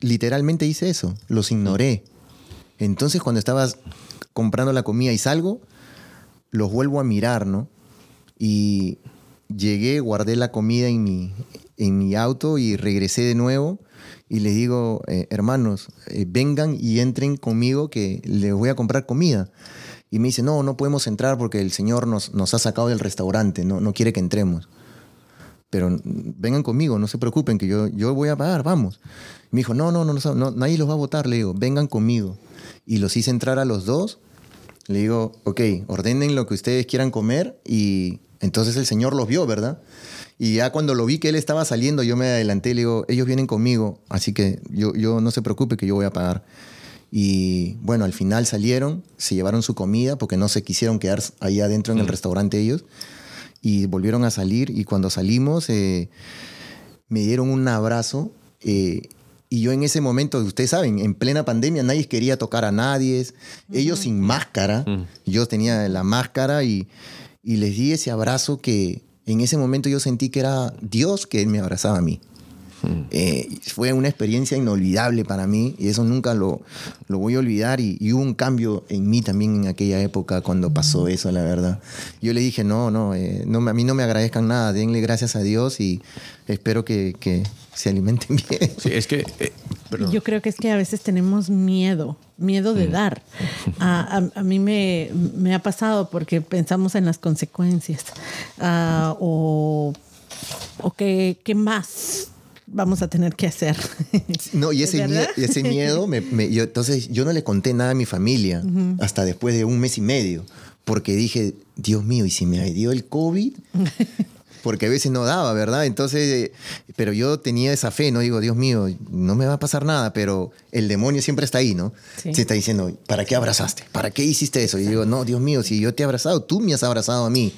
literalmente hice eso, los ignoré. Entonces cuando estabas comprando la comida y salgo, los vuelvo a mirar, ¿no? Y llegué, guardé la comida en mi, en mi auto y regresé de nuevo y les digo, eh, hermanos, eh, vengan y entren conmigo que les voy a comprar comida. Y me dice, no, no podemos entrar porque el Señor nos, nos ha sacado del restaurante, no, no quiere que entremos pero mm, vengan conmigo, no se preocupen, que yo, yo voy a pagar, vamos. Me dijo, no, no, no, no, no, nadie los va a votar, le digo, vengan conmigo. Y los hice entrar a los dos, le digo, ok, ordenen lo que ustedes quieran comer y entonces el Señor los vio, ¿verdad? Y ya cuando lo vi que él estaba saliendo, yo me adelanté y le digo, ellos vienen conmigo, así que yo, yo no se preocupe que yo voy a pagar. Y bueno, al final salieron, se llevaron su comida porque no se quisieron quedar ahí adentro en el restaurante ellos y volvieron a salir y cuando salimos eh, me dieron un abrazo eh, y yo en ese momento, ustedes saben, en plena pandemia nadie quería tocar a nadie, ellos sin máscara, yo tenía la máscara y, y les di ese abrazo que en ese momento yo sentí que era Dios que me abrazaba a mí. Eh, fue una experiencia inolvidable para mí y eso nunca lo, lo voy a olvidar y, y hubo un cambio en mí también en aquella época cuando pasó eso, la verdad. Yo le dije, no, no, eh, no a mí no me agradezcan nada, denle gracias a Dios y espero que, que se alimenten bien. Sí, es que... eh. Yo creo que es que a veces tenemos miedo, miedo de dar. A, a- a mí me, me ha pasado porque pensamos en las consecuencias Ah, o, o qué, qué más vamos a tener que hacer. No, y ese, miedo, me, me- yo, entonces yo no le conté nada a mi familia hasta después de un mes y medio, porque dije, Dios mío, ¿y si me dio el COVID? Porque a veces no daba, ¿verdad? Entonces, eh, pero yo tenía esa fe, ¿no? Digo, Dios mío, no me va a pasar nada, pero el demonio siempre está ahí, ¿no? Sí. Se está diciendo, ¿para qué abrazaste? ¿Para qué hiciste eso? Y yo digo, no, Dios mío, si yo te he abrazado, tú me has abrazado a mí.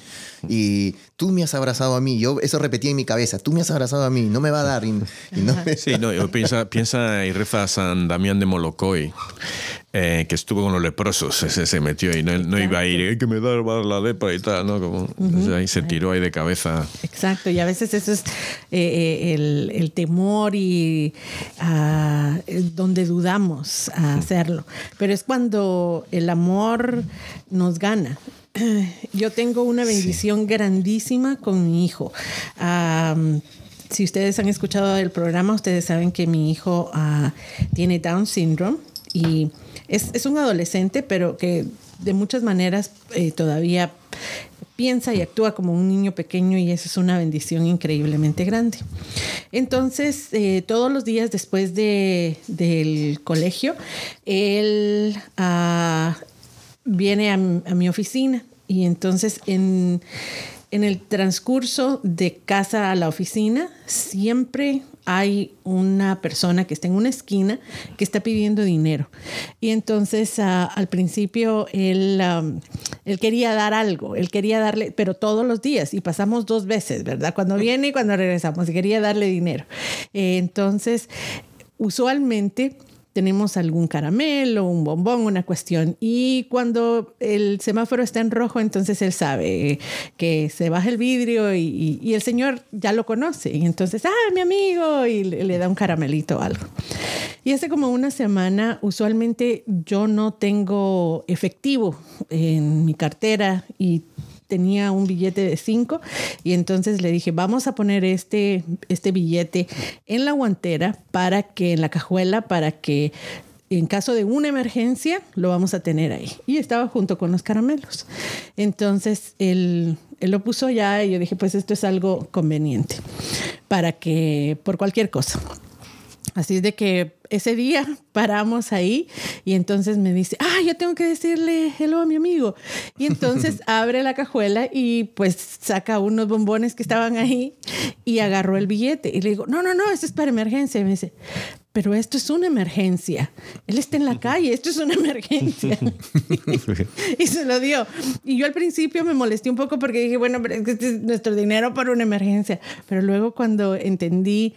Y tú me has abrazado a mí. Yo eso repetía en mi cabeza, tú me has abrazado a mí, no me va a dar. Y, y no me- Sí, no, yo piensa, piensa y reza a San Damián de Molocoy, eh, que estuvo con los leprosos, ese se metió y no, no iba a ir, "Ay, que me da la lepra y tal, ¿no? Como, ahí se tiró ahí de cabeza. Exacto, y a veces eso es eh, eh, el, el temor y ah, donde dudamos a hacerlo. Pero es cuando el amor nos gana yo tengo una bendición grandísima con mi hijo. Si ustedes han escuchado el programa, ustedes saben que mi hijo ah, tiene Down syndrome y es, es un adolescente, pero que de muchas maneras eh, todavía piensa y actúa como un niño pequeño y eso es una bendición increíblemente grande. Entonces, eh, todos los días después de, del colegio, él ah, viene a, mi- oficina y entonces en, en el transcurso de casa a la oficina siempre hay una persona que está en una esquina que está pidiendo dinero. Y entonces ah, al principio él, él quería dar algo, él quería darle, pero todos los días y pasamos dos veces, ¿verdad? Cuando viene y cuando regresamos, quería darle dinero. Eh, entonces, usualmente tenemos algún caramelo, un bombón, una cuestión. Y cuando el semáforo está en rojo, entonces él sabe que se baja el vidrio y, y- y el señor ya lo conoce. Y entonces, ah, mi amigo, y le, le da un caramelito o algo. Y hace como una semana, usualmente yo no tengo efectivo en mi cartera y tenía un billete de 5 y entonces le dije, vamos a poner este, este billete en la guantera para que, en la cajuela, para que en caso de una emergencia lo vamos a tener ahí. Y estaba junto con los caramelos. Entonces él, él lo puso ya y yo dije, pues esto es algo conveniente para que, por cualquier cosa. Así es de que ese día paramos ahí y entonces me dice, ah, yo tengo que decirle hello a mi amigo. Y entonces abre la cajuela y pues saca unos bombones que estaban ahí y agarró el billete. Y le digo, no, no, no, esto es para emergencia. Y me dice, pero esto es una emergencia. Él está en la calle, esto es una emergencia. y se lo dio. Y yo al principio me molesté un poco porque dije, bueno, pero este es nuestro dinero para una emergencia. Pero luego cuando entendí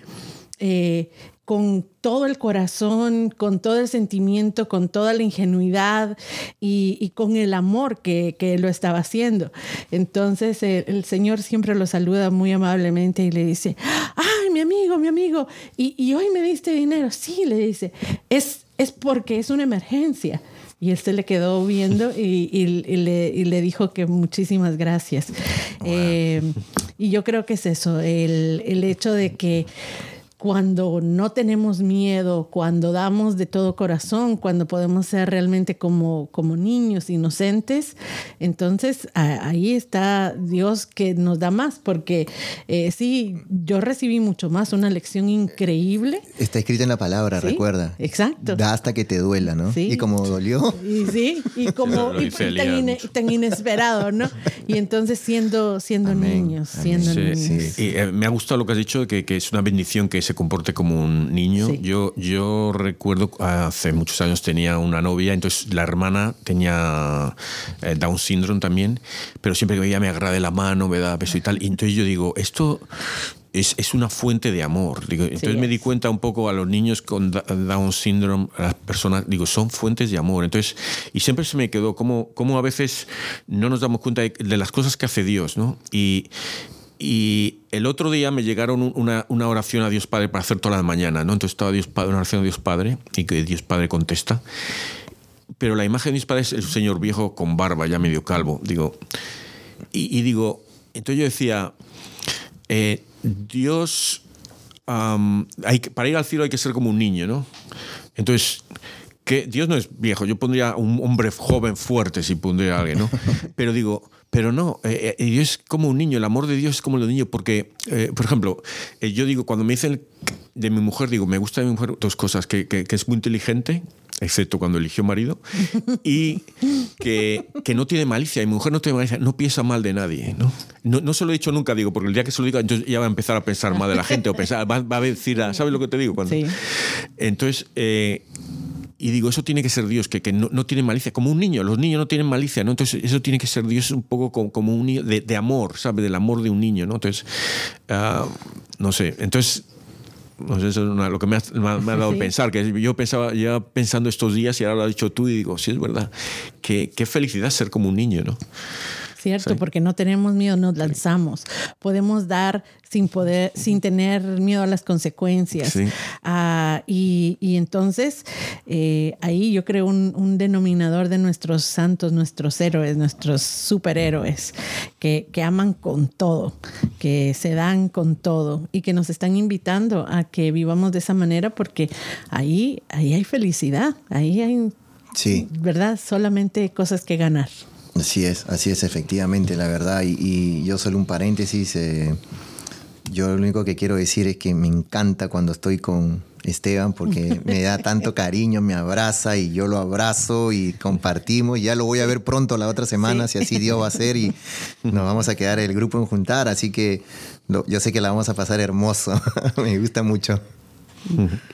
eh, con todo el corazón, con todo el sentimiento, con toda la ingenuidad y, y con el amor que, que lo estaba haciendo. Entonces eh, el Señor siempre lo saluda muy amablemente y le dice, ay, mi amigo, mi amigo, y, y hoy me diste dinero. Sí, le dice, es, es porque es una emergencia. Y él se le quedó viendo y, y- y le, y le dijo que muchísimas gracias. Eh, y yo creo que es eso, el, el hecho de que cuando no tenemos miedo, cuando damos de todo corazón, cuando podemos ser realmente como, como niños inocentes, entonces a- ahí está Dios que nos da más, porque eh, sí, yo recibí mucho más, una lección increíble. Está escrito en la palabra, Sí, recuerda. exacto. Da hasta que te duela, ¿no? Sí. Y como dolió, Y sí, y como y tan, mucho. tan inesperado, ¿no? Y entonces siendo, siendo Amén, niños, amén. siendo Sí, niños. Y, eh, me ha gustado lo que has dicho, que, que es una bendición que se comporte como un niño. Sí. Yo, yo recuerdo hace muchos años tenía una novia, entonces la hermana tenía eh, Down syndrome también, pero siempre que veía me agarraba de la mano, me daba beso y tal. Y entonces yo digo, esto es, es una fuente de amor. Digo, entonces me di cuenta un poco a los niños con Da- Down syndrome, a las personas, digo, son fuentes de amor. Entonces, y siempre se me quedó como, como a veces no nos damos cuenta de, de las cosas que hace Dios, ¿no? Y, y el otro día me llegaron un- una, una oración a Dios Padre para hacer toda la mañana, ¿no? Entonces estaba Dios Padre, una oración a Dios Padre y que Dios Padre contesta. Pero la imagen de Dios Padre es el señor viejo con barba, ya medio calvo. Digo, y, y digo, entonces yo decía, eh, Dios, am, hay que- para ir al cielo hay que ser como un niño, ¿no? Entonces, que Dios no es viejo, yo pondría un hombre joven fuerte si pondría a alguien, ¿no? Pero digo, pero no, eh, eh, Dios es como un niño, el amor de Dios es como el de un niño, porque, eh, por ejemplo, eh, yo digo, cuando me dicen de mi mujer, digo, me gusta de mi mujer dos cosas, que, que- que es muy inteligente, excepto cuando eligió marido, y que, que no tiene malicia, y mi mujer no tiene malicia, no piensa mal de nadie, ¿no? No, no se lo he dicho nunca, digo, porque el día que se lo diga, entonces ya va a empezar a pensar mal de la gente, o pensar, va, va a decir, ah, ¿sabes lo que te digo? Cuando, Sí. Entonces, eh, y digo, eso tiene que ser Dios, que, que no, no tiene malicia, como un niño, los niños no tienen malicia, ¿no? Entonces, eso tiene que ser Dios un poco como, como un niño de, de amor, ¿sabes? Del amor de un niño, ¿no? Entonces, ah, no sé, entonces, no sé, eso es una- lo que me ha, me ha- dado Sí. pensar, que yo pensaba, ya pensando estos días y ahora lo has dicho tú y digo, sí, es verdad, que, qué felicidad ser como un niño, ¿no? ¿Cierto? Sí. Porque no tenemos miedo, nos lanzamos. Podemos dar sin poder, sin tener miedo a las consecuencias. Sí. Ah, y, y entonces eh, ahí yo creo un, un denominador de nuestros santos, nuestros héroes, nuestros superhéroes, que, que aman con todo, que se dan con todo y que nos están invitando a que vivamos de esa manera porque ahí, ahí hay felicidad, ahí hay, Sí, ¿verdad? Solamente cosas que ganar. Así es, así es efectivamente, la verdad. Y, y yo solo un paréntesis, eh, yo lo único que quiero decir es que me encanta cuando estoy con Esteban porque me da tanto cariño, me abraza y yo lo abrazo y compartimos. Ya lo voy a ver pronto la otra semana, si así Dios va a ser y nos vamos a quedar el grupo en juntar. Así que lo- yo sé que la vamos a pasar hermoso. me gusta mucho.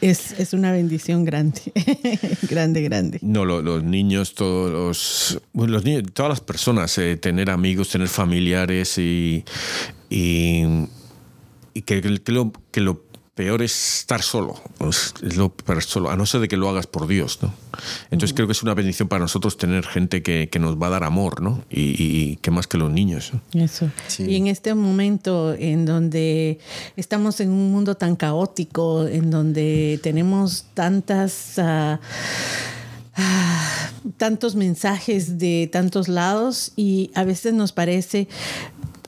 Es, es una bendición grande, grande, grande. No, lo- los niños, todos los, bueno, los niños, todas las personas, eh, tener amigos, tener familiares y, y, y que, que lo, que lo peor es estar solo, es, es lo peor solo, a no ser de que lo hagas por Dios, ¿no? Entonces creo que es una bendición para nosotros tener gente que, que nos va a dar amor, ¿no? Y, y, y que más que los niños. ¿no? Eso. Sí. Y en este momento en donde estamos en un mundo tan caótico, en donde tenemos tantas... ah, tantos mensajes de tantos lados y a veces nos parece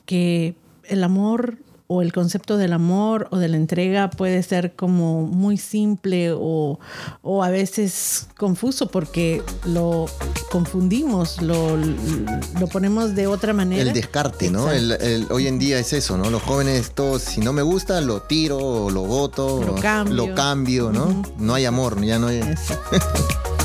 que el amor o el concepto del amor o de la entrega puede ser como muy simple o, o a veces confuso porque lo confundimos, lo, lo ponemos de otra manera. El descarte, ¿no? El, el- hoy en día es eso, ¿no? Los jóvenes, todos, si no me gusta, lo tiro, o lo voto, Lo cambio. lo cambio, ¿no? No hay amor, ya no hay... Eso.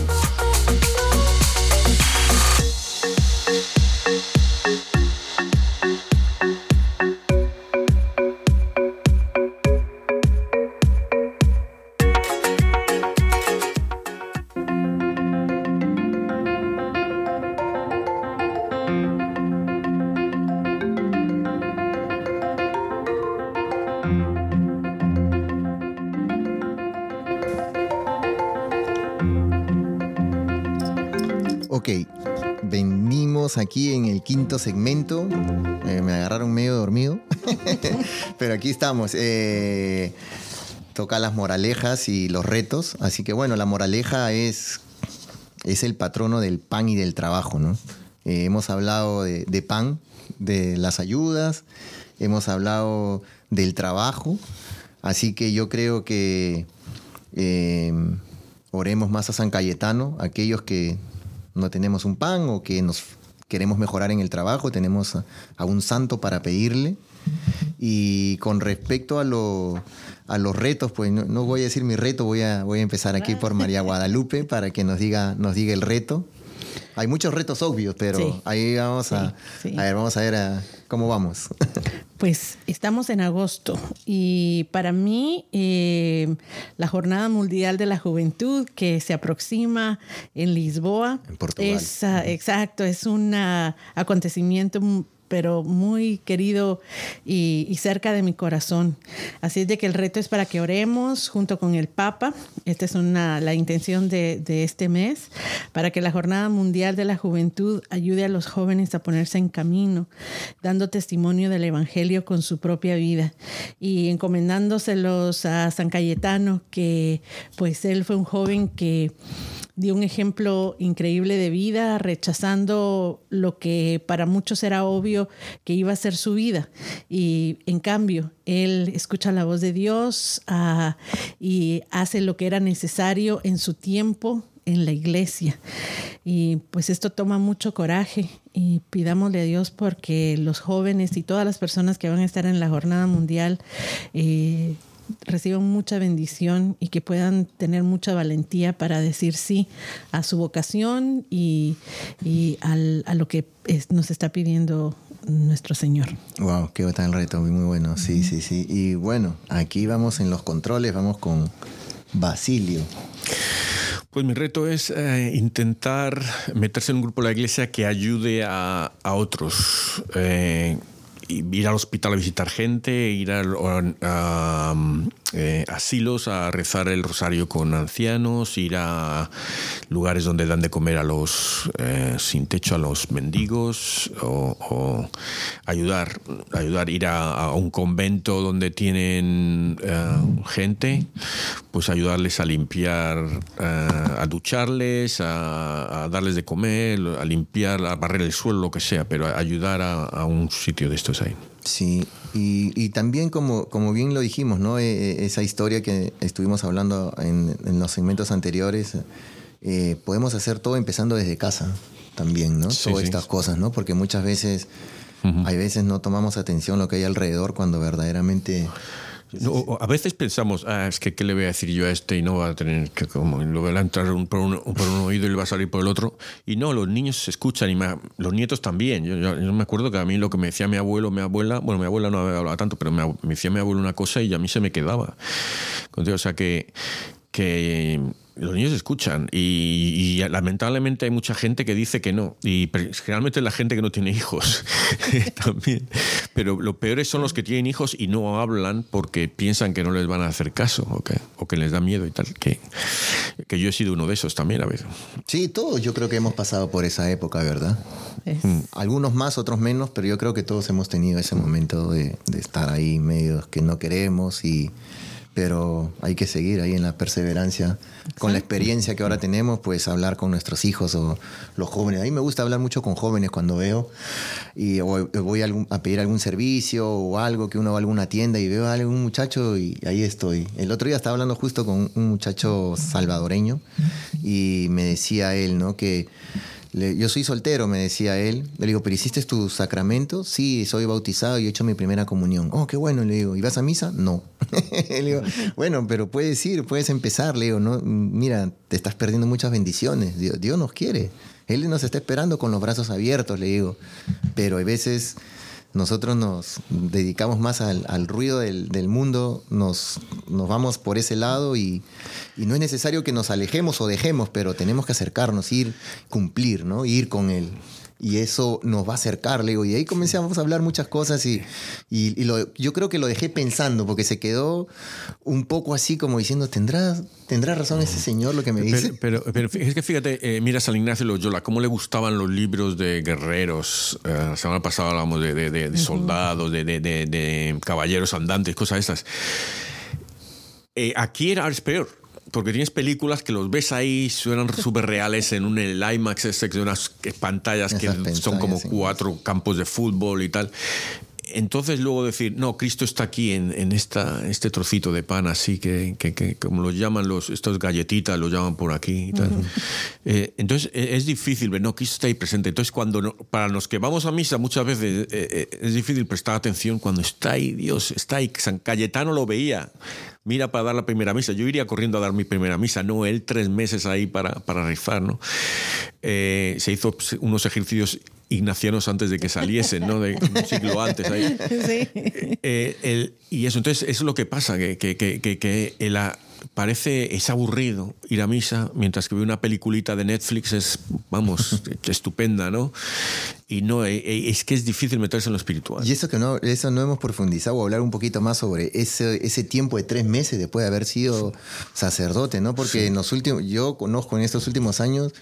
quinto segmento. Eh, me agarraron medio dormido, pero aquí estamos. Eh, toca las moralejas y los retos. Así que bueno, la moraleja es, es el patrono del pan y del trabajo, ¿no? Eh, hemos hablado de, pan, de las ayudas, hemos hablado del trabajo. Así que yo creo que oremos más a San Cayetano, aquellos que no tenemos un pan o que nos queremos mejorar en el trabajo, tenemos a, a un santo para pedirle. Y con respecto a, lo- a los retos, pues no, no voy a decir mi reto, voy a, voy a empezar aquí por María Guadalupe para que nos diga, nos diga el reto. Hay muchos retos obvios, pero Sí. ahí vamos a, Sí, sí. a ver, vamos a ver a- cómo vamos. Pues estamos en agosto y para mí eh, la Jornada Mundial de la Juventud que se aproxima en Lisboa En Portugal. es exacto es un acontecimiento pero muy querido y, cerca de mi corazón. Así es de que el reto es para que oremos junto con el Papa. Esta es una, la intención de, de este mes, para que la Jornada Mundial de la Juventud ayude a los jóvenes a ponerse en camino, dando testimonio del Evangelio con su propia vida y encomendándoselos a San Cayetano, que pues él fue un joven que dio un ejemplo increíble de vida, rechazando lo que para muchos era obvio que iba a ser su vida. Y en cambio, él escucha la voz de Dios ah, y hace lo que era necesario en su tiempo en la iglesia. Y pues esto toma mucho coraje y pidámosle a Dios porque los jóvenes y todas las personas que van a estar en la jornada mundial eh, reciban mucha bendición y que puedan tener mucha valentía para decir sí a su vocación y, y al- a lo que es- nos está pidiendo nuestro Señor. Wow, qué tal reto, muy muy bueno. Sí, sí, sí. Y bueno, aquí vamos en los controles, vamos con Basilio. Pues mi reto es eh, intentar meterse en un grupo de la iglesia que ayude a, a otros. Eh, ir al hospital a visitar gente, ir a, eh, asilos a rezar el rosario con ancianos, ir a lugares donde dan de comer a los eh, sin techo, a los mendigos, o, ayudar, ayudar, ir a, a un convento donde tienen eh, gente, pues ayudarles a limpiar, eh, a ducharles, a, a darles de comer, a limpiar, a barrer el suelo, lo que sea, pero ayudar a, a un sitio de estos ahí. Sí, y, y también como, como bien lo dijimos, ¿no? Eh, eh, esa historia que estuvimos hablando en, en los segmentos anteriores, eh, podemos hacer todo empezando desde casa también, ¿no? Sí, Todas sí. estas cosas, ¿no? Porque muchas veces, hay veces no tomamos atención lo que hay alrededor cuando verdaderamente... No, a veces pensamos, ah, es que qué le voy a decir yo a este y no va a tener que como lo va a entrar un- por, un, por un oído y le va a salir por el otro. Y no, los niños se escuchan y me- los nietos también. Yo, yo- yo me acuerdo que a mí lo que me decía mi abuelo, mi abuela, bueno, mi abuela no hablaba tanto, pero me, me decía mi abuelo una cosa y a mí se me quedaba. O sea que, que los niños escuchan y, y lamentablemente hay mucha gente que dice que no y generalmente es la gente que no tiene hijos también pero lo peores son los que tienen hijos y no hablan porque piensan que no les van a hacer caso o que, o que les da miedo y tal que, que yo he sido uno de esos también a veces Sí, todos yo creo que hemos pasado por esa época, ¿verdad? Es- Mm, Algunos más, otros menos, pero yo creo que todos hemos tenido ese momento de, de estar ahí medio que no queremos y pero hay que seguir ahí en la perseverancia. Con la experiencia que ahora tenemos pues hablar con nuestros hijos o los jóvenes. A mí me gusta hablar mucho con jóvenes cuando veo y o voy a, algún- a pedir algún servicio o algo que uno va a alguna tienda y veo a algún muchacho y ahí estoy. El otro día estaba hablando justo con un muchacho salvadoreño y me decía él no que yo soy soltero, me decía él. Le digo, ¿pero hiciste tu sacramento? Sí, soy bautizado y he hecho mi primera comunión. Oh, qué bueno. Le digo, ¿y vas a misa? No. le digo, bueno, pero puedes ir, puedes empezar. Le digo, no, mira, te estás perdiendo muchas bendiciones. Dios, Dios nos quiere. Él nos está esperando con los brazos abiertos, le digo. Pero hay veces nosotros nos dedicamos más al, ruido del, del mundo, nos, nos vamos por ese lado y, y no es necesario que nos alejemos o dejemos, pero tenemos que acercarnos, ir, cumplir, ¿no? Ir con él. Y eso nos va a acercar, le digo. Y ahí comenzamos a hablar muchas cosas y, y, y lo- yo creo que lo dejé pensando porque se quedó un poco así como diciendo, ¿tendrá, ¿tendrá razón ese señor lo que me dice? Pero, pero, es que fíjate, eh, mira a San Ignacio Loyola, cómo le gustaban los libros de guerreros. Eh, la semana pasada hablamos de, de- de- de soldados, de, de- caballeros andantes, cosas estas. Eh, aquí era es peor. Porque tienes películas que los ves ahí, suenan súper reales en un el IMAX, de unas pantallas que Esas son como pantallas, cuatro campos de fútbol y tal. Entonces luego decir, no, Cristo está aquí en, en esta, este trocito de pan así, que, que, que como lo llaman los, estos galletitas, lo llaman por aquí y tal. Eh, entonces eh, es difícil ver, no, Cristo está ahí presente. Entonces cuando para los que vamos a misa muchas veces eh, eh, es difícil prestar atención cuando está ahí Dios, está ahí. San Cayetano lo veía. Mira para dar la primera misa. Yo iría corriendo a dar mi primera misa, no él tres meses ahí para, para rifar, ¿no? Eh, se hizo unos ejercicios ignacianos antes de que saliesen, ¿no? De un siglo antes ahí. Sí. Eh, el- y eso, entonces, eso es lo que pasa, que, que, que, que- ah, parece, es aburrido ir a misa, mientras que ver una peliculita de Netflix es, vamos, estupenda, ¿no? Y no, eh, eh, es que es difícil meterse en lo espiritual. Y eso que no, eso no hemos profundizado o hablar un poquito más sobre ese, ese tiempo de tres meses después de haber sido sacerdote, ¿no? Porque en los últimos, yo conozco en estos últimos años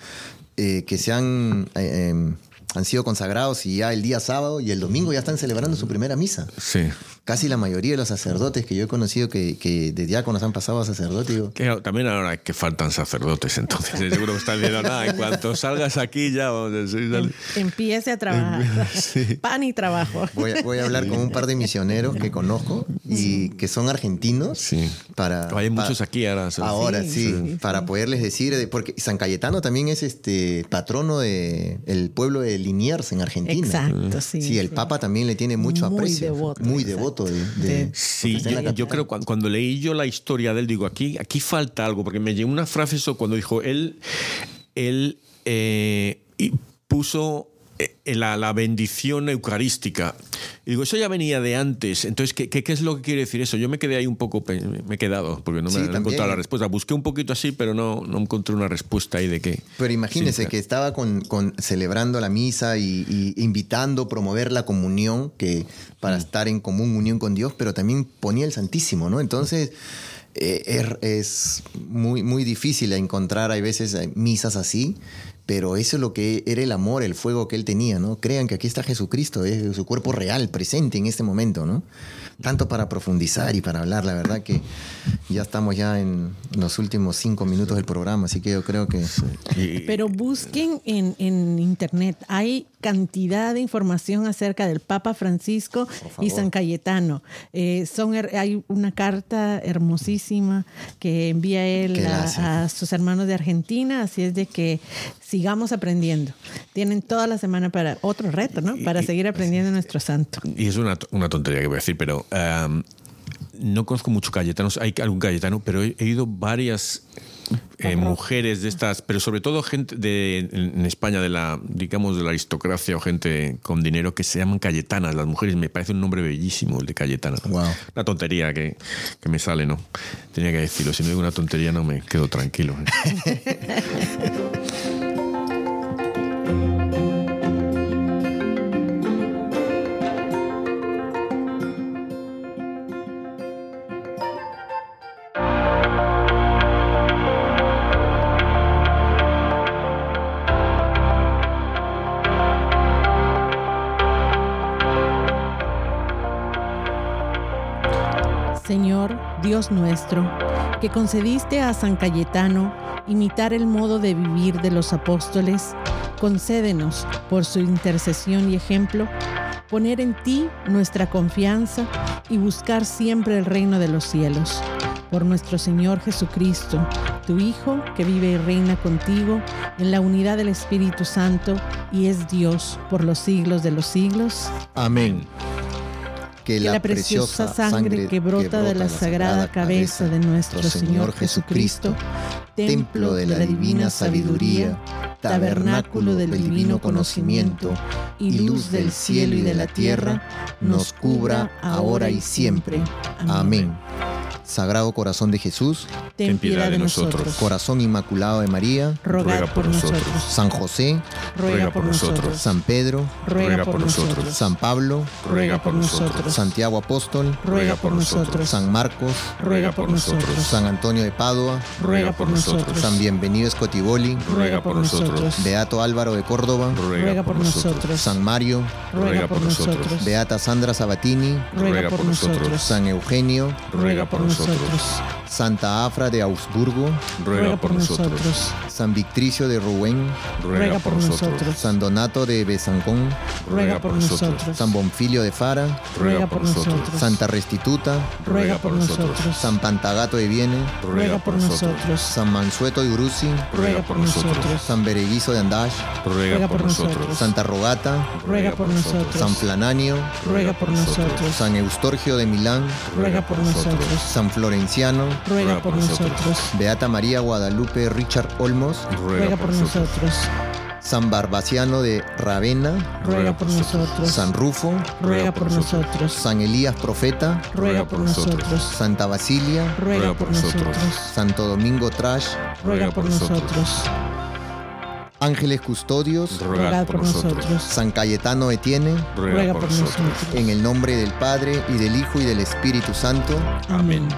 eh, que se han, eh, em, han sido consagrados y ya el día sábado y el domingo ya están celebrando su primera misa. Sí. Casi la mayoría de los sacerdotes que yo he conocido que, que de diáconos han pasado a sacerdote, digo, Claro, también ahora que faltan sacerdotes, entonces seguro que están diciendo, nada, en cuanto salgas aquí ya vamos a decir, dale". Empiece a trabajar. Pan y trabajo. Voy a, voy a hablar con un par de misioneros que conozco y que son argentinos. Sí. Para, Hay muchos aquí ahora. ¿sabes? Ahora Sí, sí, sí, sí. para poderles decir, de- porque San Cayetano también es este patrono de el pueblo de Liniers en Argentina. Exacto, sí. Sí, el sí. Papa también le tiene mucho Muy aprecio. devoto, muy devoto de, de- De- Sí, yo, yo creo cuando, cuando leí yo la historia de él, digo, aquí, aquí falta algo, porque me llegó una frase eso cuando dijo, él, él eh, y puso la, la bendición eucarística. Y digo, eso ya venía de antes. Entonces, ¿qué, qué, qué es lo que quiere decir eso? Yo me quedé ahí un poco, me he quedado, porque no me Sí, encontrado la respuesta. Busqué un poquito así, pero no, no encontré una respuesta ahí de qué. Pero imagínese que estaba con, con- celebrando la misa y, y invitando, promover la comunión, que para Mm. estar en común unión con Dios, pero también ponía el Santísimo, ¿no? Entonces eh, er- es muy, muy difícil encontrar, hay veces eh, misas así, pero eso es lo que era el amor, el fuego que él tenía, ¿no? Crean que aquí está Jesucristo, es su cuerpo real, presente en este momento, ¿no? Tanto para profundizar y para hablar, la verdad que ya estamos ya en los últimos cinco minutos del programa, así que yo creo que... Pero busquen en, en internet. Hay cantidad de información acerca del Papa Francisco y San Cayetano. Eh, son, hay una carta hermosísima que envía él a sus hermanos de Argentina. Así es de que sigamos aprendiendo. Tienen toda la semana para otro reto, ¿no? Para Y- seguir aprendiendo nuestro santo. Y es una, una tontería que voy a decir, pero um, no conozco muchos cayetanos. Hay algún cayetano, pero he, he ido varias eh, mujeres de estas, pero sobre todo gente de, en España, de la, digamos, de la aristocracia o gente con dinero que se llaman cayetanas. Las mujeres, me parece un nombre bellísimo el de cayetana. Wow. Una tontería que, que me sale, ¿no? Tenía que decirlo. Si no digo una tontería, no me quedo tranquilo. Señor, Nuestro, que concediste a San Cayetano imitar el modo de vivir de los apóstoles, concédenos, por su intercesión y ejemplo, poner en ti nuestra confianza y buscar siempre el reino de los cielos. Por nuestro Señor Jesucristo, tu Hijo, que vive y reina contigo en la unidad del Espíritu Santo y es Dios por los siglos de los siglos. Amén. Que la preciosa sangre que brota de la sagrada cabeza de nuestro Señor Jesucristo, templo de la divina sabiduría, tabernáculo del divino conocimiento y luz del cielo y de la tierra, nos cubra ahora y siempre. Amén. Sagrado Corazón de Jesús, Ten piedad de nosotros. Corazón Inmaculado de María, Rogad por nosotros. San José, Ruega por nosotros. San Pedro, Ruega por nosotros. San Pablo, Ruega por nosotros. Santiago Apóstol, Ruega por nosotros. San Marcos, Ruega por nosotros. San Antonio de Padua, Ruega por nosotros. San Bienvenido Escotiboli, Ruega por nosotros. Beato Álvaro de Córdoba, Ruega por nosotros. San Mario, Ruega por nosotros. Beata Sandra Sabatini, Ruega por nosotros. San Eugenio, Ruega por nosotros. Santa Afra de Augsburgo, Ruega por nosotros. San Victricio de Rouen, Ruega por nosotros. San Donato de Besancón, Ruega por nosotros. San Bonfilio de Fara, Ruega por nosotros. Santa Restituta, Ruega por nosotros. San Pantagato de Viene, Ruega por nosotros. San Mansueto de Uruzi, Ruega por nosotros. San Bereguizo de Andash, Ruega por nosotros. Santa Rogata, Ruega por nosotros. San Flananio, Ruega por nosotros. San Eustorgio de Milán, Ruega por nosotros. San Florenciano, Ruega por nosotros. Beata María Guadalupe Richard Olmos, Ruega por nosotros. San Barbaciano de Ravenna, Ruega por nosotros. San Rufo, Ruega por nosotros. San Elías Profeta, Ruega por nosotros. Santa Basilia, Ruega por nosotros. Santo Domingo Trash, Ruega por nosotros. Ángeles Custodios, Rogad por nosotros. San Cayetano Etienne, Ruega por nosotros. en el nombre del Padre y del Hijo y del Espíritu Santo. Amén.